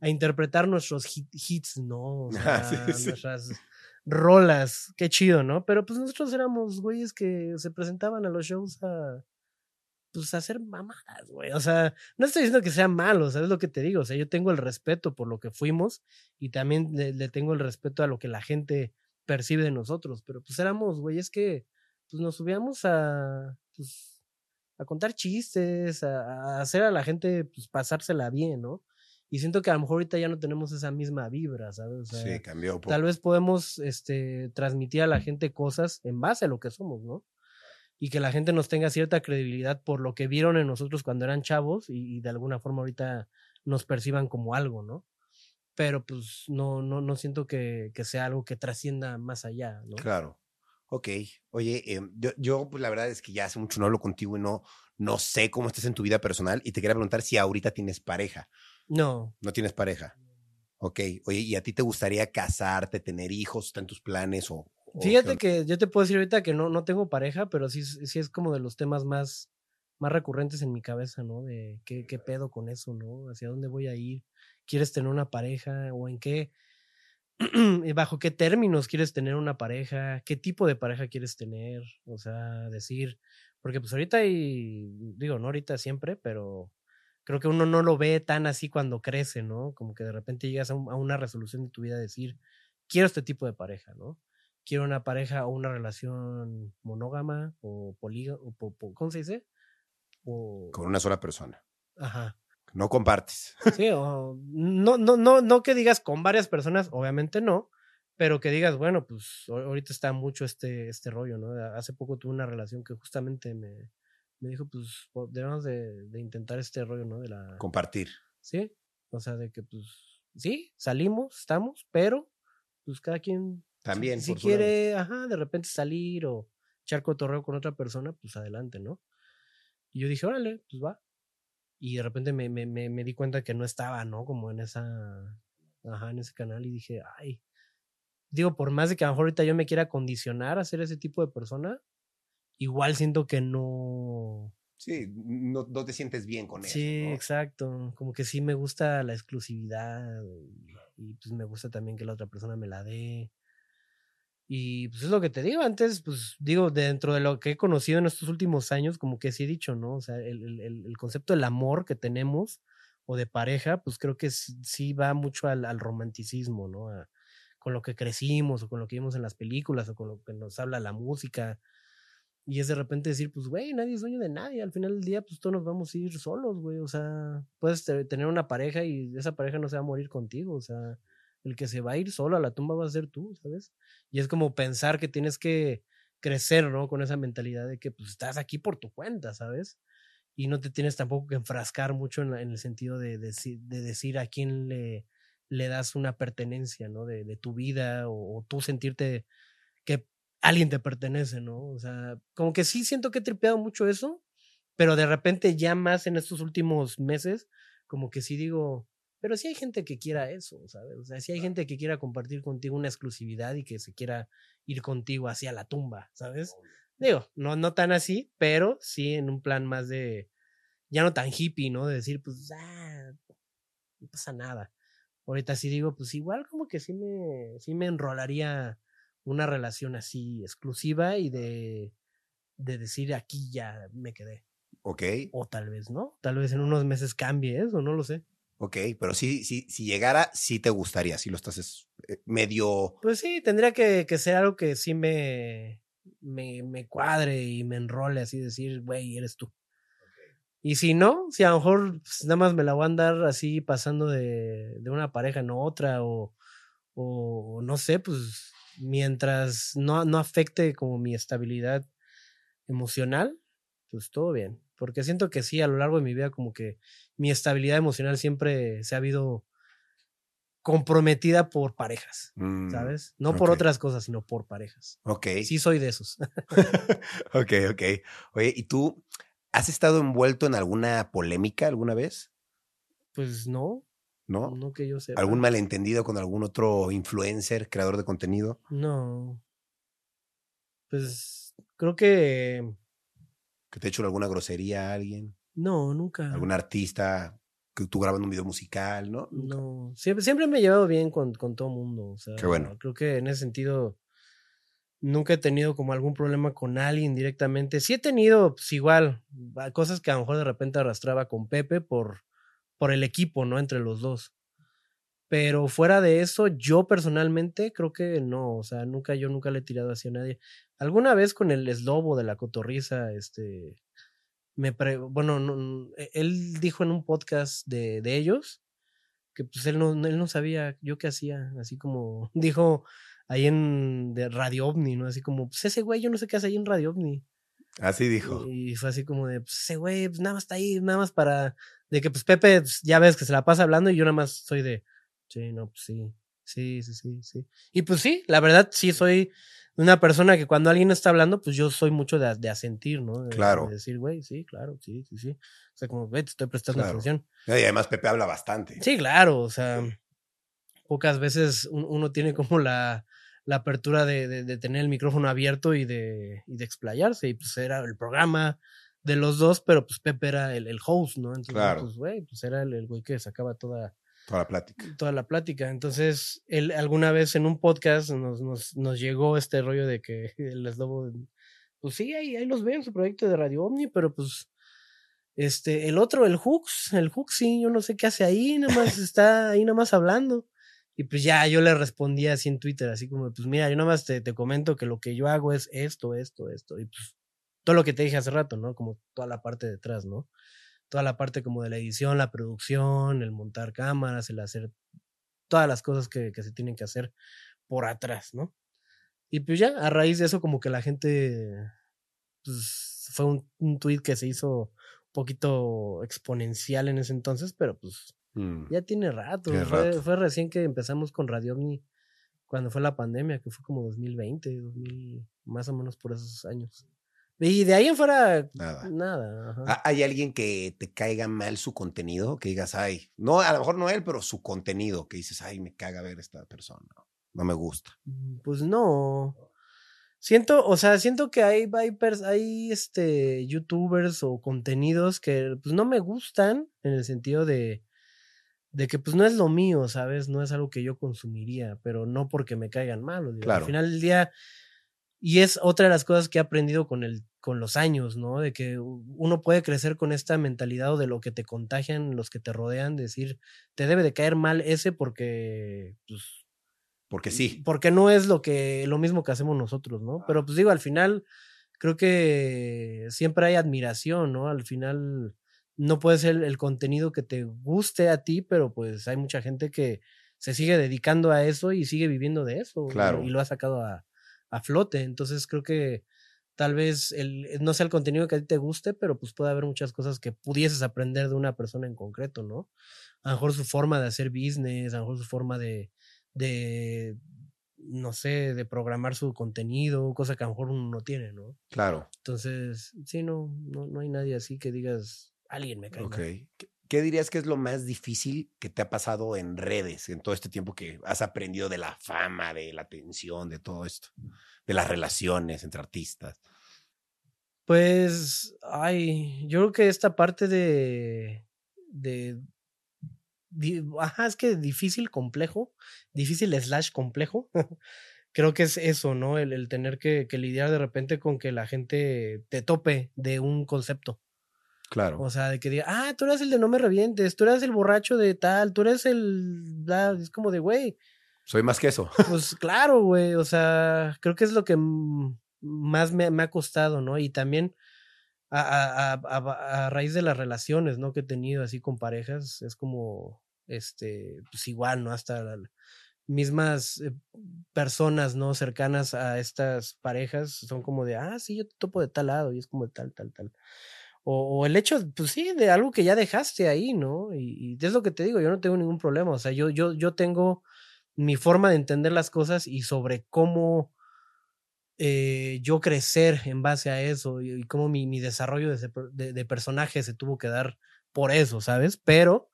a interpretar nuestros hit- hits, ¿no? O Ah, sea, sí, sí. nuestras rolas, qué chido, ¿no? Pero pues nosotros éramos güeyes que se presentaban a los shows a pues hacer mamadas, güey. O sea, no estoy diciendo que sea malo, ¿sabes lo que te digo? O sea, yo tengo el respeto por lo que fuimos y también le, le tengo el respeto a lo que la gente percibe de nosotros, pero pues éramos, güey, es que pues nos subíamos a, pues, a contar chistes, a, a hacer a la gente pues pasársela bien, ¿no? Y siento que a lo mejor ahorita ya no tenemos esa misma vibra, ¿sabes? O sea, sí, cambió tal vez podemos este, transmitir a la gente cosas en base a lo que somos, ¿no? Y que la gente nos tenga cierta credibilidad por lo que vieron en nosotros cuando eran chavos y, y de alguna forma ahorita nos perciban como algo, ¿no? Pero pues no, no, no siento que, que sea algo que trascienda más allá, ¿no? Claro. Ok. Oye, em, yo, yo, pues la verdad es que ya hace mucho no hablo contigo y no, no sé cómo estás en tu vida personal y te quería preguntar si ahorita tienes pareja. No, No tienes pareja. Ok. Oye, ¿y a ti te gustaría casarte, tener hijos? ¿Está en tus planes? O, Fíjate que yo te puedo decir ahorita que no, no tengo pareja, pero sí, sí es como de los temas más, más recurrentes en mi cabeza, ¿no? De qué, pedo con eso, ¿no? ¿Hacia dónde voy a ir? ¿Quieres tener una pareja? ¿O en qué? ¿Bajo qué términos quieres tener una pareja? ¿Qué tipo de pareja quieres tener? O sea, decir, porque pues ahorita y digo, no ahorita siempre, pero creo que uno no lo ve tan así cuando crece, ¿no? Como que de repente llegas a, a una resolución de tu vida de decir, quiero este tipo de pareja, ¿no? Quiero una pareja o una relación monógama o polígama, ¿cómo se dice? O, Con una sola persona. ajá. No compartes. Sí, o no, no, no, no que digas con varias personas, obviamente no, pero que digas, bueno, pues ahor- ahorita está mucho este, este rollo, ¿no? Hace poco tuve una relación que justamente me, me dijo, pues debemos de, de intentar este rollo, ¿no? De la... Compartir. Sí, o sea, de que pues sí, salimos, estamos, pero pues cada quien También. si, si por lado. quiere, ajá, de repente salir o echar cotorreo con otra persona, pues adelante, ¿no? Y yo dije, órale, pues va. Y de repente me, me, me, me di cuenta que no estaba, ¿no? Como en esa, ajá, en ese canal y dije, ay, digo, por más de que a lo mejor ahorita yo me quiera condicionar a ser ese tipo de persona, igual siento que no, Sí, no, no te sientes bien con eso. Sí, ¿no? exacto. Como que sí me gusta la exclusividad y, y, pues me gusta también que la otra persona me la dé. Y pues es lo que te digo antes, pues digo, dentro de lo que he conocido en estos últimos años, como que sí he dicho, ¿no? O sea, el, el- concepto del amor que tenemos o de pareja, pues creo que sí, va mucho al, romanticismo, ¿no? A- con lo que crecimos o con lo que vimos en las películas o con lo que nos habla la música. Y es de repente decir, pues, güey, nadie es de nadie. Al final del día, pues todos nos vamos a ir solos, güey. O sea, puedes tener una pareja y esa pareja no se va a morir contigo. O sea, el que se va a ir solo a la tumba va a ser tú, ¿sabes? Y es como pensar que tienes que crecer, ¿no? Con esa mentalidad de que, pues, estás aquí por tu cuenta, ¿sabes? Y no te tienes tampoco que enfrascar mucho en, el sentido de, de decir a quién le, le das una pertenencia, ¿no? De, de tu vida o, tú sentirte que alguien te pertenece, ¿no? O sea, como que sí siento que he tripeado mucho eso, pero de repente ya más en estos últimos meses, como que sí digo, pero sí hay gente que quiera eso, ¿sabes? O sea, sí hay gente que quiera compartir contigo una exclusividad y que se quiera ir contigo hacia la tumba, ¿sabes? Digo, no, no tan así, pero sí en un plan más de, ya no tan hippie, ¿no? De decir, pues, ah, no pasa nada ahorita sí digo, pues igual como que sí me, sí me enrolaría una relación así exclusiva y de, de decir aquí ya me quedé. Ok. O tal vez no, tal vez en unos meses cambie eso, no lo sé. Ok, pero sí, sí, si llegara, sí te gustaría, si lo estás eh, medio... Pues sí, tendría que, que ser algo que sí me, me, me cuadre y me enrole así, decir, güey, eres tú. Y si no, si a lo mejor pues, nada más me la voy a andar así pasando de, de una pareja en otra o, o no sé, pues mientras no, no afecte como mi estabilidad emocional, pues todo bien. Porque siento que sí, a lo largo de mi vida como que mi estabilidad emocional siempre se ha habido comprometida por parejas, mm, ¿sabes? No por otras cosas, sino por parejas. Ok. Sí soy de esos. ok, ok. Oye, ¿y tú ¿Has estado envuelto en alguna polémica alguna vez? Pues no. ¿No? No que yo sepa. ¿Algún malentendido con algún otro influencer, creador de contenido? No. Pues creo que. ¿Que te ha hecho alguna grosería a alguien? No, nunca. ¿Algún artista que tú grabando un video musical, no? No. Siempre, siempre me he llevado bien con, con todo mundo. O sea, Qué bueno. Creo que en ese sentido Nunca he tenido como algún problema con alguien directamente. Sí he tenido, pues igual, cosas que a lo mejor de repente arrastraba con Pepe por, por el equipo, ¿no? Entre los dos. Pero fuera de eso, yo personalmente creo que no, o sea, nunca, yo nunca le he tirado hacia nadie. Alguna vez con el eslobo de la cotorriza, este, me bueno, e, él dijo en un podcast de, de ellos que pues él no, él no sabía yo qué hacía, así como dijo, ahí en de Radio OVNI, ¿no? Así como, pues ese güey, yo no sé qué hace ahí en Radio OVNI. Así dijo. Y fue así como de, pues ese güey, pues nada más está ahí, nada más para, de que pues Pepe, pues, ya ves que se la pasa hablando y yo nada más soy de, sí, no, pues sí, sí, sí, sí, sí. Y pues sí, la verdad sí soy una persona que cuando alguien está hablando, pues yo soy mucho de, de asentir, ¿no? claro. De decir, güey, sí, claro, sí, sí, sí. O sea, como, güey, te estoy prestando atención. Y además Pepe habla bastante. Sí, claro, o sea, pocas veces uno tiene como la, la apertura de, de, tener el micrófono abierto y de, y de explayarse. Y pues era el programa de los dos, pero pues Pepe era el, el host, ¿no? Entonces, claro. pues, güey, pues era el, güey que sacaba toda, toda la plática. Toda la plática. Entonces, él alguna vez en un podcast nos, nos, nos llegó este rollo de que el eslobo, pues sí, ahí, ahí los veo en su proyecto de Radio Omni, pero pues este, el otro, el Hooks, el Hooks sí, yo no sé qué hace ahí, nada más está ahí nada más hablando. Y pues ya yo le respondía así en Twitter, así como, pues mira, yo nomás te, te comento que lo que yo hago es esto, esto, esto. Y pues todo lo que te dije hace rato, ¿no? Como toda la parte detrás, ¿no? Toda la parte como de la edición, la producción, el montar cámaras, el hacer todas las cosas que, que se tienen que hacer por atrás, ¿no? Y pues ya, a raíz de eso, como que la gente, pues fue un, un tweet que se hizo un poquito exponencial en ese entonces, pero pues Mm. Ya tiene rato. Fue, recién que empezamos con Radio OVNI cuando fue la pandemia, que fue como 2020, 2000, más o menos por esos años. Y de ahí en fuera, nada. nada ¿Hay alguien que te caiga mal su contenido? Que digas, ay, no, a lo mejor no él, pero su contenido, que dices, ay, me caga ver esta persona, no me gusta. Mm, pues no. Siento, o sea, siento que hay, hay, hay este, youtubers o contenidos que pues no me gustan en el sentido de, de que pues no es lo mío, ¿sabes? No es algo que yo consumiría, pero no porque me caigan mal. Al final del día, y es otra de las cosas que he aprendido con, el, con los años, ¿no? De que uno puede crecer con esta mentalidad o de lo que te contagian los que te rodean, decir, te debe de caer mal ese porque, pues, Porque sí. Porque no es lo que, lo mismo que hacemos nosotros, ¿no? Pero pues digo, al final, creo que siempre hay admiración, ¿no? Al final no puede ser el contenido que te guste a ti, pero pues hay mucha gente que se sigue dedicando a eso y sigue viviendo de eso. Claro. Y lo ha sacado a, a flote. Entonces creo que tal vez el, no sea el contenido que a ti te guste, pero pues puede haber muchas cosas que pudieses aprender de una persona en concreto, ¿no? A lo mejor su forma de hacer business, a lo mejor su forma de, de no sé, de programar su contenido, cosa que a lo mejor uno no tiene, ¿no? Claro. Entonces, sí, no, no, no hay nadie así que digas, alguien me cae. Ok. mal". ¿Qué- ¿Qué dirías que es lo más difícil que te ha pasado en redes en todo este tiempo que has aprendido de la fama, de la atención, de todo esto? De las relaciones entre artistas. Pues, ay, yo creo que esta parte de, de, ajá, es que difícil, complejo, difícil slash complejo, creo que es eso, ¿no? El, el tener que, que lidiar de repente con que la gente te tope de un concepto. Claro. O sea, de que diga, ah, tú eres el de no me revientes, tú eres el borracho de tal, tú eres el, bla", es como de, güey, Soy más que eso. pues claro, güey, o sea, creo que es lo que más me, me ha costado, ¿no? Y también a, a, a, a- a raíz de las relaciones, ¿no? Que he tenido así con parejas, es como, este, pues igual, ¿no? Hasta la- mismas eh, personas, ¿no? Cercanas a estas parejas son como de, ah, sí, yo te topo de tal lado y es como de tal, tal, tal. O, el hecho, pues sí, de algo que ya dejaste ahí, ¿no? Y, es lo que te digo, yo no tengo ningún problema, o sea, yo, yo, yo tengo mi forma de entender las cosas y sobre cómo eh, yo crecer en base a eso y, cómo mi, mi desarrollo de, de- de personaje se tuvo que dar por eso, ¿sabes? Pero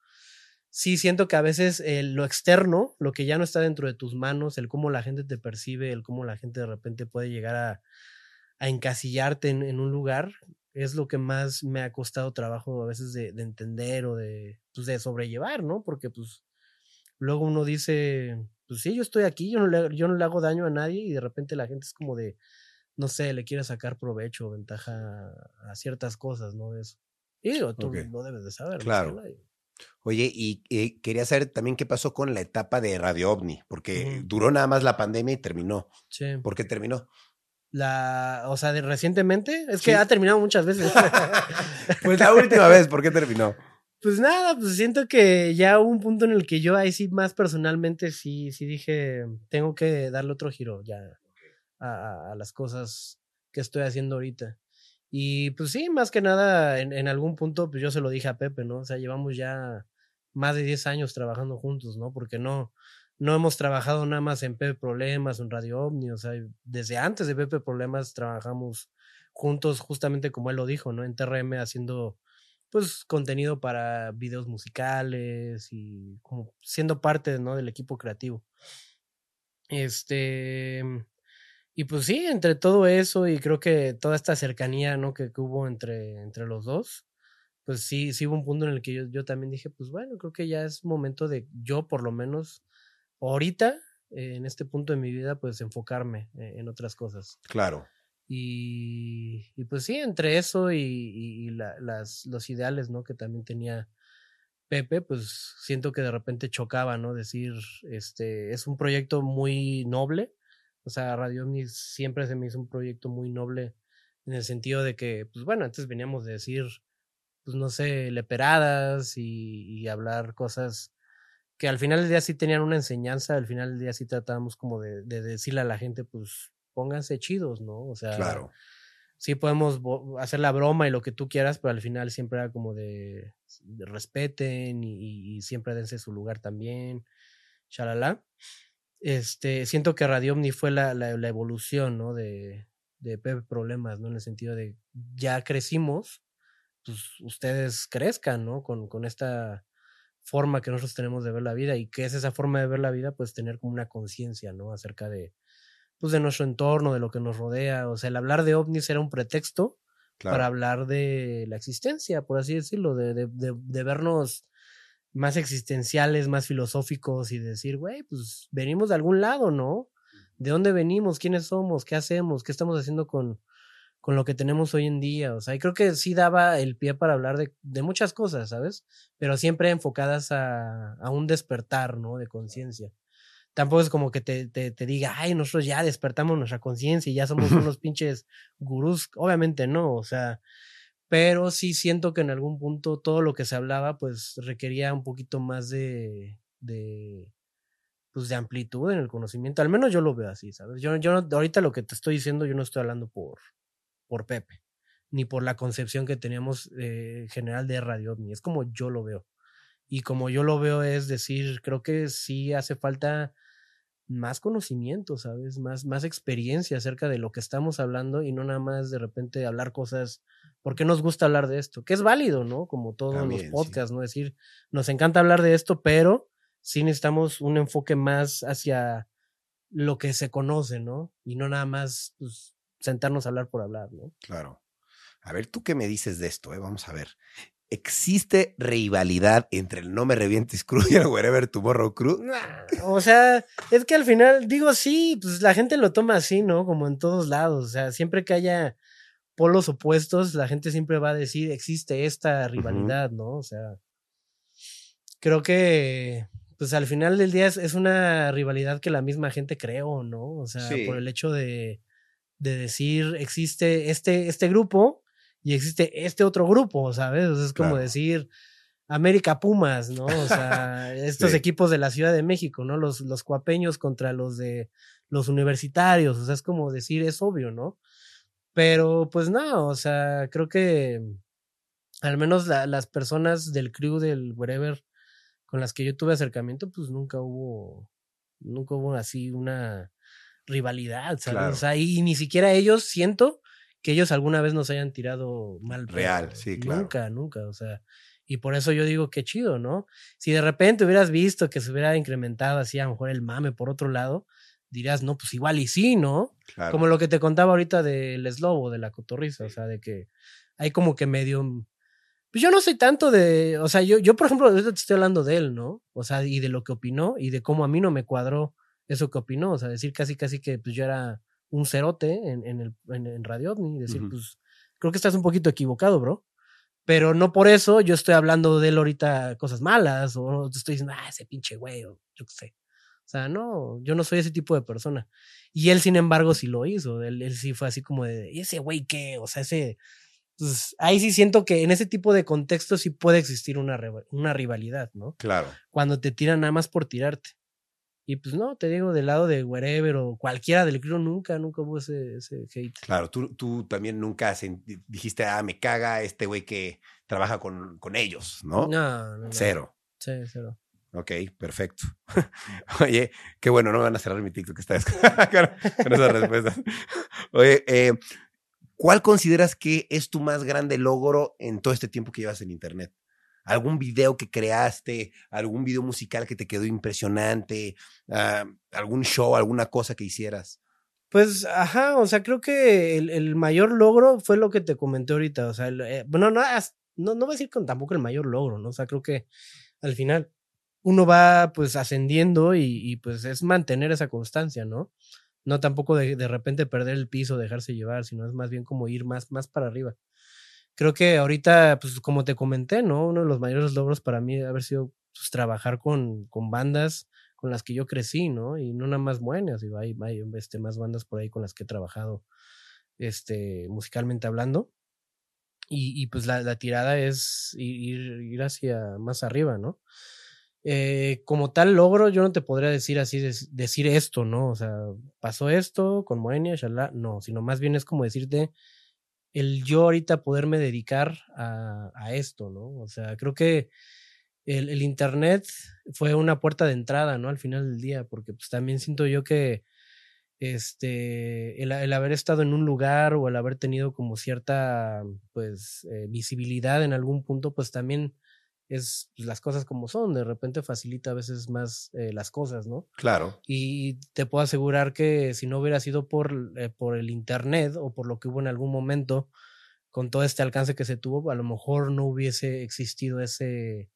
sí siento que a veces eh, lo externo, lo que ya no está dentro de tus manos, el cómo la gente te percibe, el cómo la gente de repente puede llegar a, a encasillarte en, en un lugar, es lo que más me ha costado trabajo a veces de, de entender o de, pues, de sobrellevar, ¿no? Porque pues luego uno dice, pues sí, yo estoy aquí, yo no, le, yo no le hago daño a nadie y de repente la gente es como de, no sé, le quiere sacar provecho o ventaja a ciertas cosas, ¿no? De eso. Y digo, tú Ok. lo debes de saber. Claro. Oye, y eh, quería saber también qué pasó con la etapa de Radio OVNI, porque duró nada más la pandemia y terminó. Sí. ¿Por qué terminó? La, o sea, de recientemente, es Sí. que ha terminado muchas veces. Pues la última vez, ¿por qué terminó? Pues nada, pues siento que ya hubo un punto en el que yo ahí sí más personalmente sí, sí dije, tengo que darle otro giro ya a las cosas que estoy haciendo ahorita. Y pues sí, más que nada, en, en algún punto, pues yo se lo dije a Pepe, ¿no? O sea, llevamos ya más de 10 años trabajando juntos, ¿no? Porque no, no hemos trabajado nada más en Pepe Problemas, en Radio OVNI, o sea, desde antes de Pepe Problemas trabajamos juntos, justamente como él lo dijo, ¿no? En TRM haciendo pues contenido para videos musicales y como siendo parte ¿no? del equipo creativo. Este y pues sí, entre todo eso y creo que toda esta cercanía ¿no? que, que hubo entre, entre los dos, pues sí, sí hubo un punto en el que yo, yo también dije, pues bueno, creo que ya es momento de yo por lo menos ahorita, eh, en este punto de mi vida, pues enfocarme eh, en otras cosas. Claro. Y, y pues sí, entre eso y, y- y la- las, los ideales, ¿no? Que también tenía Pepe, pues siento que de repente chocaba, ¿no? Decir, este, es un proyecto muy noble. O sea, Radio Omni siempre se me hizo un proyecto muy noble en el sentido de que, pues bueno, antes veníamos de decir, pues no sé, leperadas y, y hablar cosas que al final del día sí tenían una enseñanza, al final del día sí tratábamos como de, de decirle a la gente, pues pónganse chidos, ¿no? O sea, Claro. sí podemos hacer la broma y lo que tú quieras, pero al final siempre era como de, de respeten y, y siempre dense su lugar también, shalala. Este, siento que Radio Omni fue la, la, la evolución, ¿no? De, de Pepe Problemas, ¿no? En el sentido de ya crecimos, pues ustedes crezcan, ¿no? Con, con esta forma que nosotros tenemos de ver la vida y que es esa forma de ver la vida, pues tener como una conciencia, ¿no? Acerca de, pues de nuestro entorno, de lo que nos rodea. O sea, el hablar de ovnis era un pretexto Claro. para hablar de la existencia, por así decirlo, de, de, de, de vernos más existenciales, más filosóficos y decir, güey, pues venimos de algún lado, ¿no? ¿De dónde venimos? ¿Quiénes somos? ¿Qué hacemos? ¿Qué estamos haciendo con, con lo que tenemos hoy en día? O sea, y creo que sí daba el pie para hablar de, de muchas cosas, ¿sabes? Pero siempre enfocadas a, a un despertar, ¿no? De conciencia. tampoco es como que te, te, te diga, ay, nosotros ya despertamos nuestra conciencia y ya somos unos pinches gurús. Obviamente no, o sea, pero sí siento que en algún punto todo lo que se hablaba pues requería un poquito más de, de, pues de amplitud en el conocimiento. Al menos yo lo veo así, ¿sabes? Yo, yo no- ahorita lo que te estoy diciendo, yo no estoy hablando por, por Pepe, ni por la concepción que teníamos eh, general de Radio OVNI. Es como yo lo veo. Y como yo lo veo es decir, creo que sí hace falta más conocimiento, ¿sabes? Más, más experiencia acerca de lo que estamos hablando y no nada más de repente hablar cosas, ¿por qué nos gusta hablar de esto? Que es válido, ¿no? Como todos También, los podcasts, ¿no? Es decir, nos encanta hablar de esto, pero sí necesitamos un enfoque más hacia lo que se conoce, ¿no? Y no nada más pues, sentarnos a hablar por hablar, ¿no? Claro. A ver, ¿tú qué me dices de esto? eh? Vamos a ver. ¿Existe rivalidad entre el No Me Revientes Crew y el Wherever Tomorrow Crew? Nah, o sea, es que al final, digo, sí, pues la gente lo toma así, ¿no? Como en todos lados. O sea, siempre que haya polos opuestos, la gente siempre va a decir, existe esta rivalidad, ¿no? O sea, creo que, pues al final del día es, es una rivalidad que la misma gente creó, ¿no? O sea, Sí. por el hecho de, de decir, existe este, este grupo y existe este otro grupo, ¿sabes? O sea, es como Claro. decir América Pumas, ¿no? O sea, estos Sí. equipos de la Ciudad de México, ¿no? Los, los cuapeños contra los de los universitarios, o sea, es como decir, es obvio, ¿no? Pero pues no, o sea, creo que al menos la- las personas del crew del wherever con las que yo tuve acercamiento, pues nunca hubo, nunca hubo así una rivalidad, ¿sabes? Claro. O sea, y ni siquiera ellos siento que ellos alguna vez nos hayan tirado mal. Real, sí, claro. Nunca, nunca, o sea, y por eso yo digo que chido, ¿no? Si de repente hubieras visto que se hubiera incrementado así a lo mejor el mame por otro lado, dirás, no, pues igual y sí, ¿no? Claro. Como lo que te contaba ahorita del eslobo, de la cotorriza, o sea, de que hay como que medio... Pues yo no soy tanto de, o sea, yo, yo por ejemplo, ahorita te estoy hablando de él, ¿no? O sea, y de lo que opinó y de cómo a mí no me cuadró eso que opinó, o sea, decir casi, casi que pues yo era un cerote en, en, el, en, en Radio OVNI, decir, pues creo que estás un poquito equivocado, bro. Pero no por eso yo estoy hablando de él ahorita cosas malas o te estoy diciendo, ah, ese pinche güey, o yo qué sé. O sea, no, yo no soy ese tipo de persona. Y él, sin embargo, sí lo hizo. Él, él sí fue así como de, ¿y ese güey qué? O sea, ese. Pues, ahí sí siento que en ese tipo de contexto sí puede existir una, una rivalidad, ¿no? Claro. Cuando te tiran nada más por tirarte. Y pues no, te digo, del lado de Wherever o cualquiera del crew, nunca, nunca hubo ese, ese hate. Claro, tú, tú también nunca dijiste, ah, me caga este güey que trabaja con, con ellos, ¿no? No, no, no. Cero. Sí, cero. Ok, perfecto. Oye, qué bueno, no me van a cerrar mi TikTok esta vez con esas respuestas. Oye, eh, ¿cuál consideras que es tu más grande logro en todo este tiempo que llevas en Internet? ¿Algún video que creaste? ¿Algún video musical que te quedó impresionante? ah, ¿Algún show, alguna cosa que hicieras? Pues, ajá, o sea, creo que el, el mayor logro fue lo que te comenté ahorita. O sea, eh, bueno, no, no, no voy a decir con tampoco el mayor logro, ¿no? O sea, creo que al final uno va pues ascendiendo y, y, pues es mantener esa constancia, ¿no? No tampoco de, de repente perder el piso, dejarse llevar, sino es más bien como ir más, más para arriba. Creo que ahorita, pues como te comenté, ¿no? Uno de los mayores logros para mí haber sido pues, trabajar con, con bandas con las que yo crecí, ¿no? Y no nada más buenas, digo, hay, hay este, más bandas por ahí con las que he trabajado, este, musicalmente hablando. Y, y pues la, tirada es ir, ir, hacia más arriba, ¿no? Eh, como tal logro, yo no te podría decir así, de, decir esto, ¿no? O sea, pasó esto con Moenia, shalá, no, sino más bien es como decirte el yo ahorita poderme dedicar a, a esto, ¿no? O sea, creo que el, el, Internet fue una puerta de entrada, ¿no? Al final del día, porque pues también siento yo que este, el, el haber estado en un lugar o el haber tenido como cierta, pues, eh, visibilidad en algún punto, pues también es pues, las cosas como son, de repente facilita a veces más eh, las cosas, ¿no? Claro. Y te puedo asegurar que si no hubiera sido por, eh, por el Internet o por lo que hubo en algún momento, con todo este alcance que se tuvo, a lo mejor no hubiese existido ese,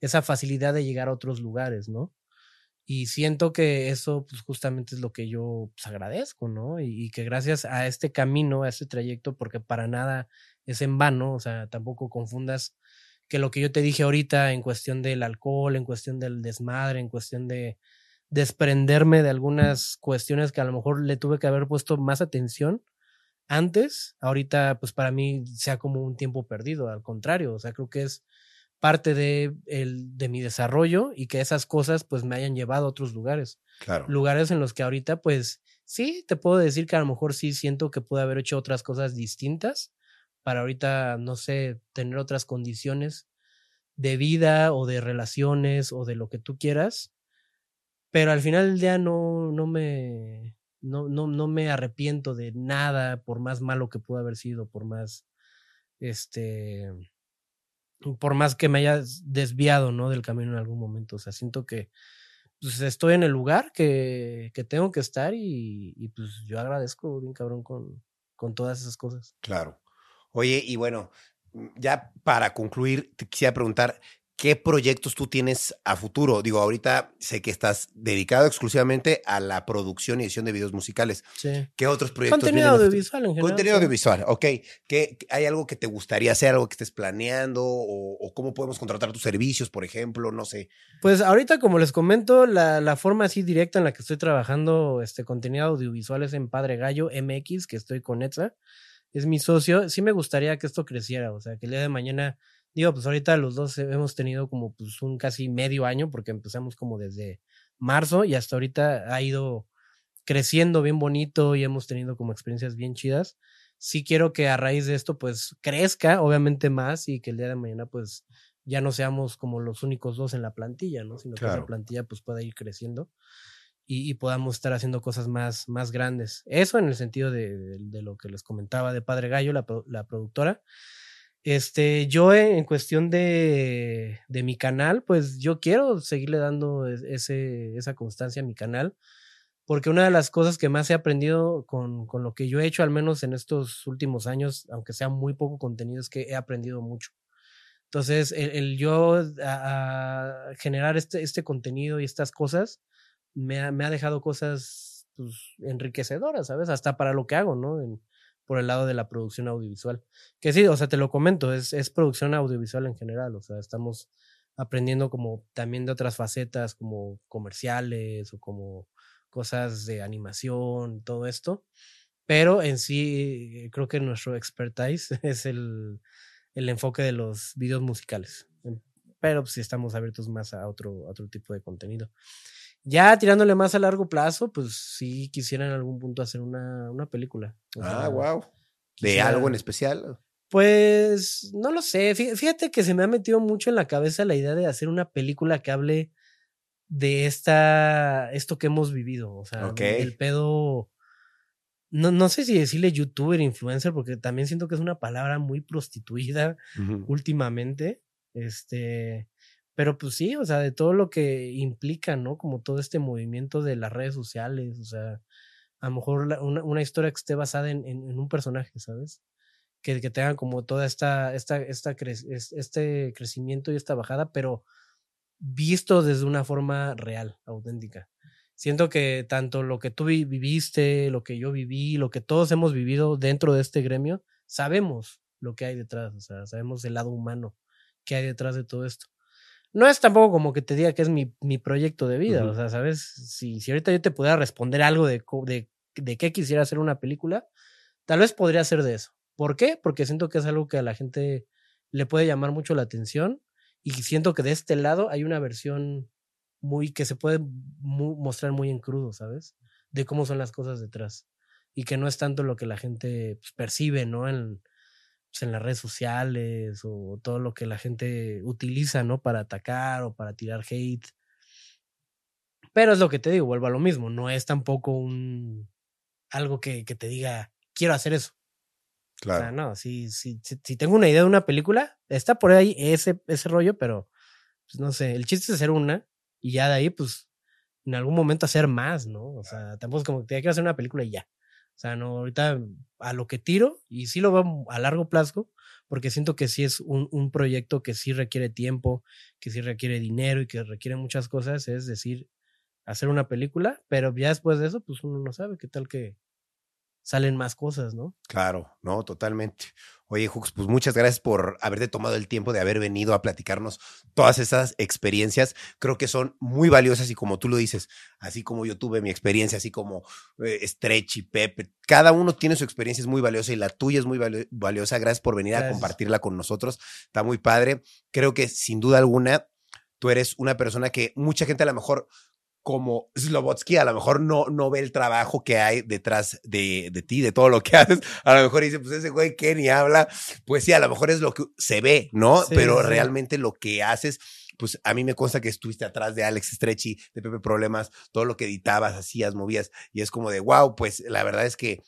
esa facilidad de llegar a otros lugares, ¿no? Y siento que eso, pues justamente es lo que yo pues, agradezco, ¿no? Y, y, que gracias a este camino, a este trayecto, porque para nada es en vano, o sea, tampoco confundas que lo que yo te dije ahorita en cuestión del alcohol, en cuestión del desmadre, en cuestión de, desprenderme de algunas cuestiones que a lo mejor le tuve que haber puesto más atención antes. Ahorita, pues para mí sea como un tiempo perdido, al contrario, o sea, creo que es parte de, el, de mi desarrollo y que esas cosas pues me hayan llevado a otros lugares. Claro. Lugares en los que ahorita pues sí, te puedo decir que a lo mejor sí siento que pude haber hecho otras cosas distintas para ahorita, no sé, tener otras condiciones de vida o de relaciones o de lo que tú quieras. Pero al final del día no, no me, no, no, no me arrepiento de nada, por más malo que pudo haber sido, por más, este, por más que me haya desviado, ¿no? Del camino en algún momento. O sea, siento que pues, estoy en el lugar que, que tengo que estar y, y, pues yo agradezco bien cabrón con, con todas esas cosas. Claro. Oye, y bueno, ya para concluir, te quisiera preguntar, ¿qué proyectos tú tienes a futuro? Digo, ahorita sé que estás dedicado exclusivamente a la producción y edición de videos musicales. Sí. ¿Qué otros proyectos? Contenido audiovisual en general. Contenido sí. audiovisual, ok. ¿Qué, ¿Hay algo que te gustaría hacer, algo que estés planeando? O, o, cómo podemos contratar tus servicios, por ejemplo? No sé. Pues ahorita, como les comento, la, la forma así directa en la que estoy trabajando este contenido audiovisual es en Padre Gallo MX, que estoy con Etza. Es mi socio. Sí me gustaría que esto creciera, o sea, que el día de mañana Digo, pues ahorita los dos hemos tenido como pues un casi medio año porque empezamos como desde marzo y hasta ahorita ha ido creciendo bien bonito y hemos tenido como experiencias bien chidas. Sí quiero que a raíz de esto pues crezca obviamente más y que el día de mañana pues ya no seamos como los únicos dos en la plantilla, ¿no? Sino Claro. que esa plantilla pues pueda ir creciendo y, podamos estar haciendo cosas más, más grandes. Eso en el sentido de, de- lo que les comentaba de Padre Gallo, la, la productora. Este, yo en, cuestión de, de mi canal, pues yo quiero seguirle dando es- ese, esa constancia a mi canal, porque una de las cosas que más he aprendido con, con lo que yo he hecho, al menos en estos últimos años, aunque sea muy poco contenido, es que he aprendido mucho. Entonces, el, yo a- a generar este, este contenido y estas cosas me ha, me ha dejado cosas pues, enriquecedoras, ¿sabes? Hasta para lo que hago, ¿no? En- por el lado de la producción audiovisual. Que sí, o sea, te lo comento, es, es producción audiovisual en general, o sea, estamos aprendiendo como también de otras facetas, como comerciales o como cosas de animación, todo esto. Pero en sí, creo que nuestro expertise es el, el enfoque de los videos musicales. Pero pues, sí estamos abiertos más a otro, a otro tipo de contenido. Ya tirándole más a largo plazo, pues sí quisiera en algún punto hacer una, una película. O Ah, wow. ¿De algo en especial? Pues no lo sé. Fí- Fíjate que se me ha metido mucho en la cabeza la idea de hacer una película que hable de esta, esto que hemos vivido. O sea, Ok. el pedo. No, no sé si decirle youtuber, influencer, porque también siento que es una palabra muy prostituida últimamente. Este, pero pues sí, o sea, de todo lo que implica, ¿no? Como todo este movimiento de las redes sociales, o sea, a lo mejor una, historia que esté basada en, un personaje, ¿sabes? Que, que tenga como toda esta, esta, esta este crecimiento y esta bajada, pero visto desde una forma real, auténtica. Siento que tanto lo que tú vi- viviste, lo que yo viví, lo que todos hemos vivido dentro de este gremio, sabemos lo que hay detrás, o sea, sabemos el lado humano que hay detrás de todo esto. No es tampoco como que te diga que es mi, mi proyecto de vida, o sea, ¿sabes? Si, si ahorita yo te pudiera responder algo de, de, de qué quisiera hacer una película, tal vez podría ser de eso. ¿Por qué? Porque siento que es algo que a la gente le puede llamar mucho la atención y siento que de este lado hay una versión muy que se puede mu- mostrar muy en crudo, ¿sabes? De cómo son las cosas detrás y que no es tanto lo que la gente pues, percibe, ¿no? En, pues, en las redes sociales o todo lo que la gente utiliza, ¿no? Para atacar o para tirar hate. Pero es lo que te digo, vuelvo a lo mismo, no es tampoco un algo que, que te diga, quiero hacer eso. O sea, Claro. no, si, si, si, si tengo una idea de una película, está por ahí ese, ese rollo, pero pues no sé, el chiste es hacer una y ya de ahí, pues, en algún momento hacer más, ¿no? O sea, tampoco es como que te quiero hacer una película y ya. O sea, no, ahorita a lo que tiro, y sí lo veo a largo plazo, porque siento que sí es un, un proyecto que sí requiere tiempo, que sí requiere dinero y que requiere muchas cosas, es decir, hacer una película, pero ya después de eso, pues uno no sabe qué tal que, salen más cosas, ¿no? Claro, no, totalmente. Oye, Hux, pues muchas gracias por haberte tomado el tiempo de haber venido a platicarnos todas esas experiencias. Creo que son muy valiosas y como tú lo dices, así como yo tuve mi experiencia, así como eh, Stretch y Pepe, cada uno tiene su experiencia, es muy valiosa y la tuya es muy valiosa. Gracias por venir a compartirla con nosotros. Está muy padre. Creo que sin duda alguna tú eres una persona que mucha gente a lo mejor como Slobotsky a lo mejor no, no ve el trabajo que hay detrás de, de, ti, de todo lo que haces. A lo mejor dice, pues ese güey que ni habla. Pues sí, a lo mejor es lo que se ve, ¿no? Pero realmente lo que haces, pues a mí me consta que estuviste atrás de Alex Stretchy, de Pepe Problemas, todo lo que editabas, hacías, movías. Y es como de, wow, pues la verdad es que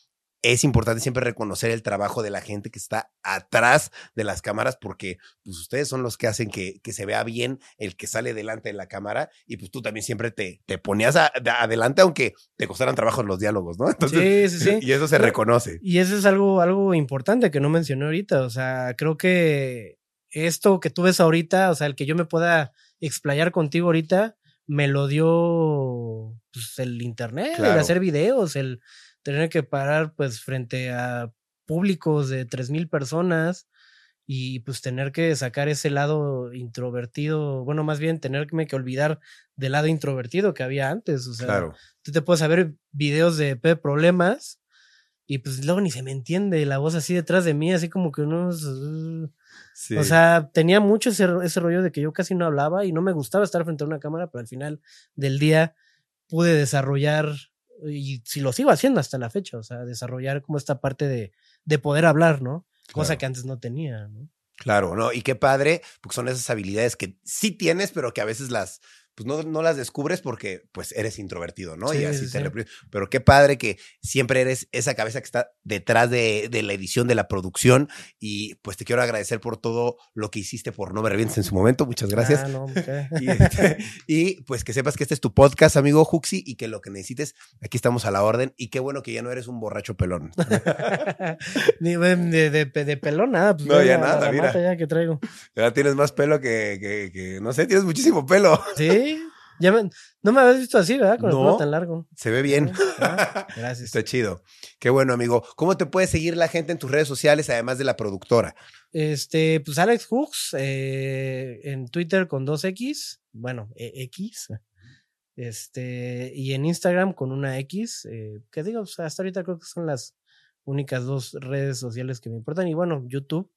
es importante siempre reconocer el trabajo de la gente que está atrás de las cámaras porque pues ustedes son los que hacen que, que se vea bien el que sale delante de la cámara y pues tú también siempre te, te ponías adelante aunque te costaran trabajo los diálogos, ¿no? sí, sí, sí. Y eso se reconoce. Y eso es algo, algo importante que no mencioné ahorita, o sea, creo que esto que tú ves ahorita, o sea, el que yo me pueda explayar contigo ahorita, me lo dio pues, el internet, el hacer videos, el tener que parar pues frente a públicos de tres mil personas y pues tener que sacar ese lado introvertido, bueno, más bien tenerme que olvidar del lado introvertido que había antes, o sea, tú te puedes saber videos de P problemas y pues luego ni se me entiende la voz así detrás de mí, así como que unos... O sea, tenía mucho ese, ese rollo de que yo casi no hablaba y no me gustaba estar frente a una cámara, pero al final del día pude desarrollar y si lo sigo haciendo hasta la fecha, o sea, desarrollar como esta parte de, de poder hablar, ¿no? Cosa que antes no tenía, ¿no? Claro, ¿no? Y qué padre, porque son esas habilidades que sí tienes, pero que a veces las, pues no, no las descubres porque pues eres introvertido, ¿no? y así te Pero qué padre que siempre eres esa cabeza que está detrás de, de, la edición, de la producción. Y pues te quiero agradecer por todo lo que hiciste por No Me Revientes en su momento. Muchas gracias. Ah, no, y, este, y, pues que sepas que este es tu podcast, amigo Juxi, y que lo que necesites, aquí estamos a la orden. Y qué bueno que ya no eres un borracho pelón. Ni de, de, de, pelón, nada. Pues no, ya nada, mira. Ya que traigo. Ya tienes más pelo que, que, que, no sé, tienes muchísimo pelo. Sí. Ya no me habías visto así, ¿verdad? Con el pelo tan largo. Se ve bien. Ah, gracias. Está chido. Qué bueno, amigo. ¿Cómo te puede seguir la gente en tus redes sociales, además de la productora? Este, pues Alex Hooks, eh, en Twitter con 2X, bueno, e, X. Este, y en Instagram con una X, eh, que digo, hasta ahorita creo que son las únicas dos redes sociales que me importan. Y bueno, YouTube,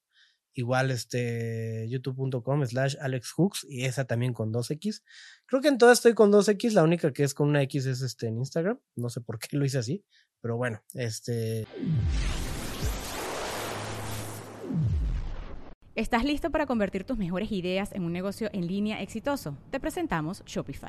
igual este youtube.com slash alexhooks y esa también con 2x. Creo que en todas estoy con 2x, la única que es con una x es este en Instagram, no sé por qué lo hice así, pero bueno, este... ¿Estás listo para convertir tus mejores ideas en un negocio en línea exitoso? Te presentamos Shopify.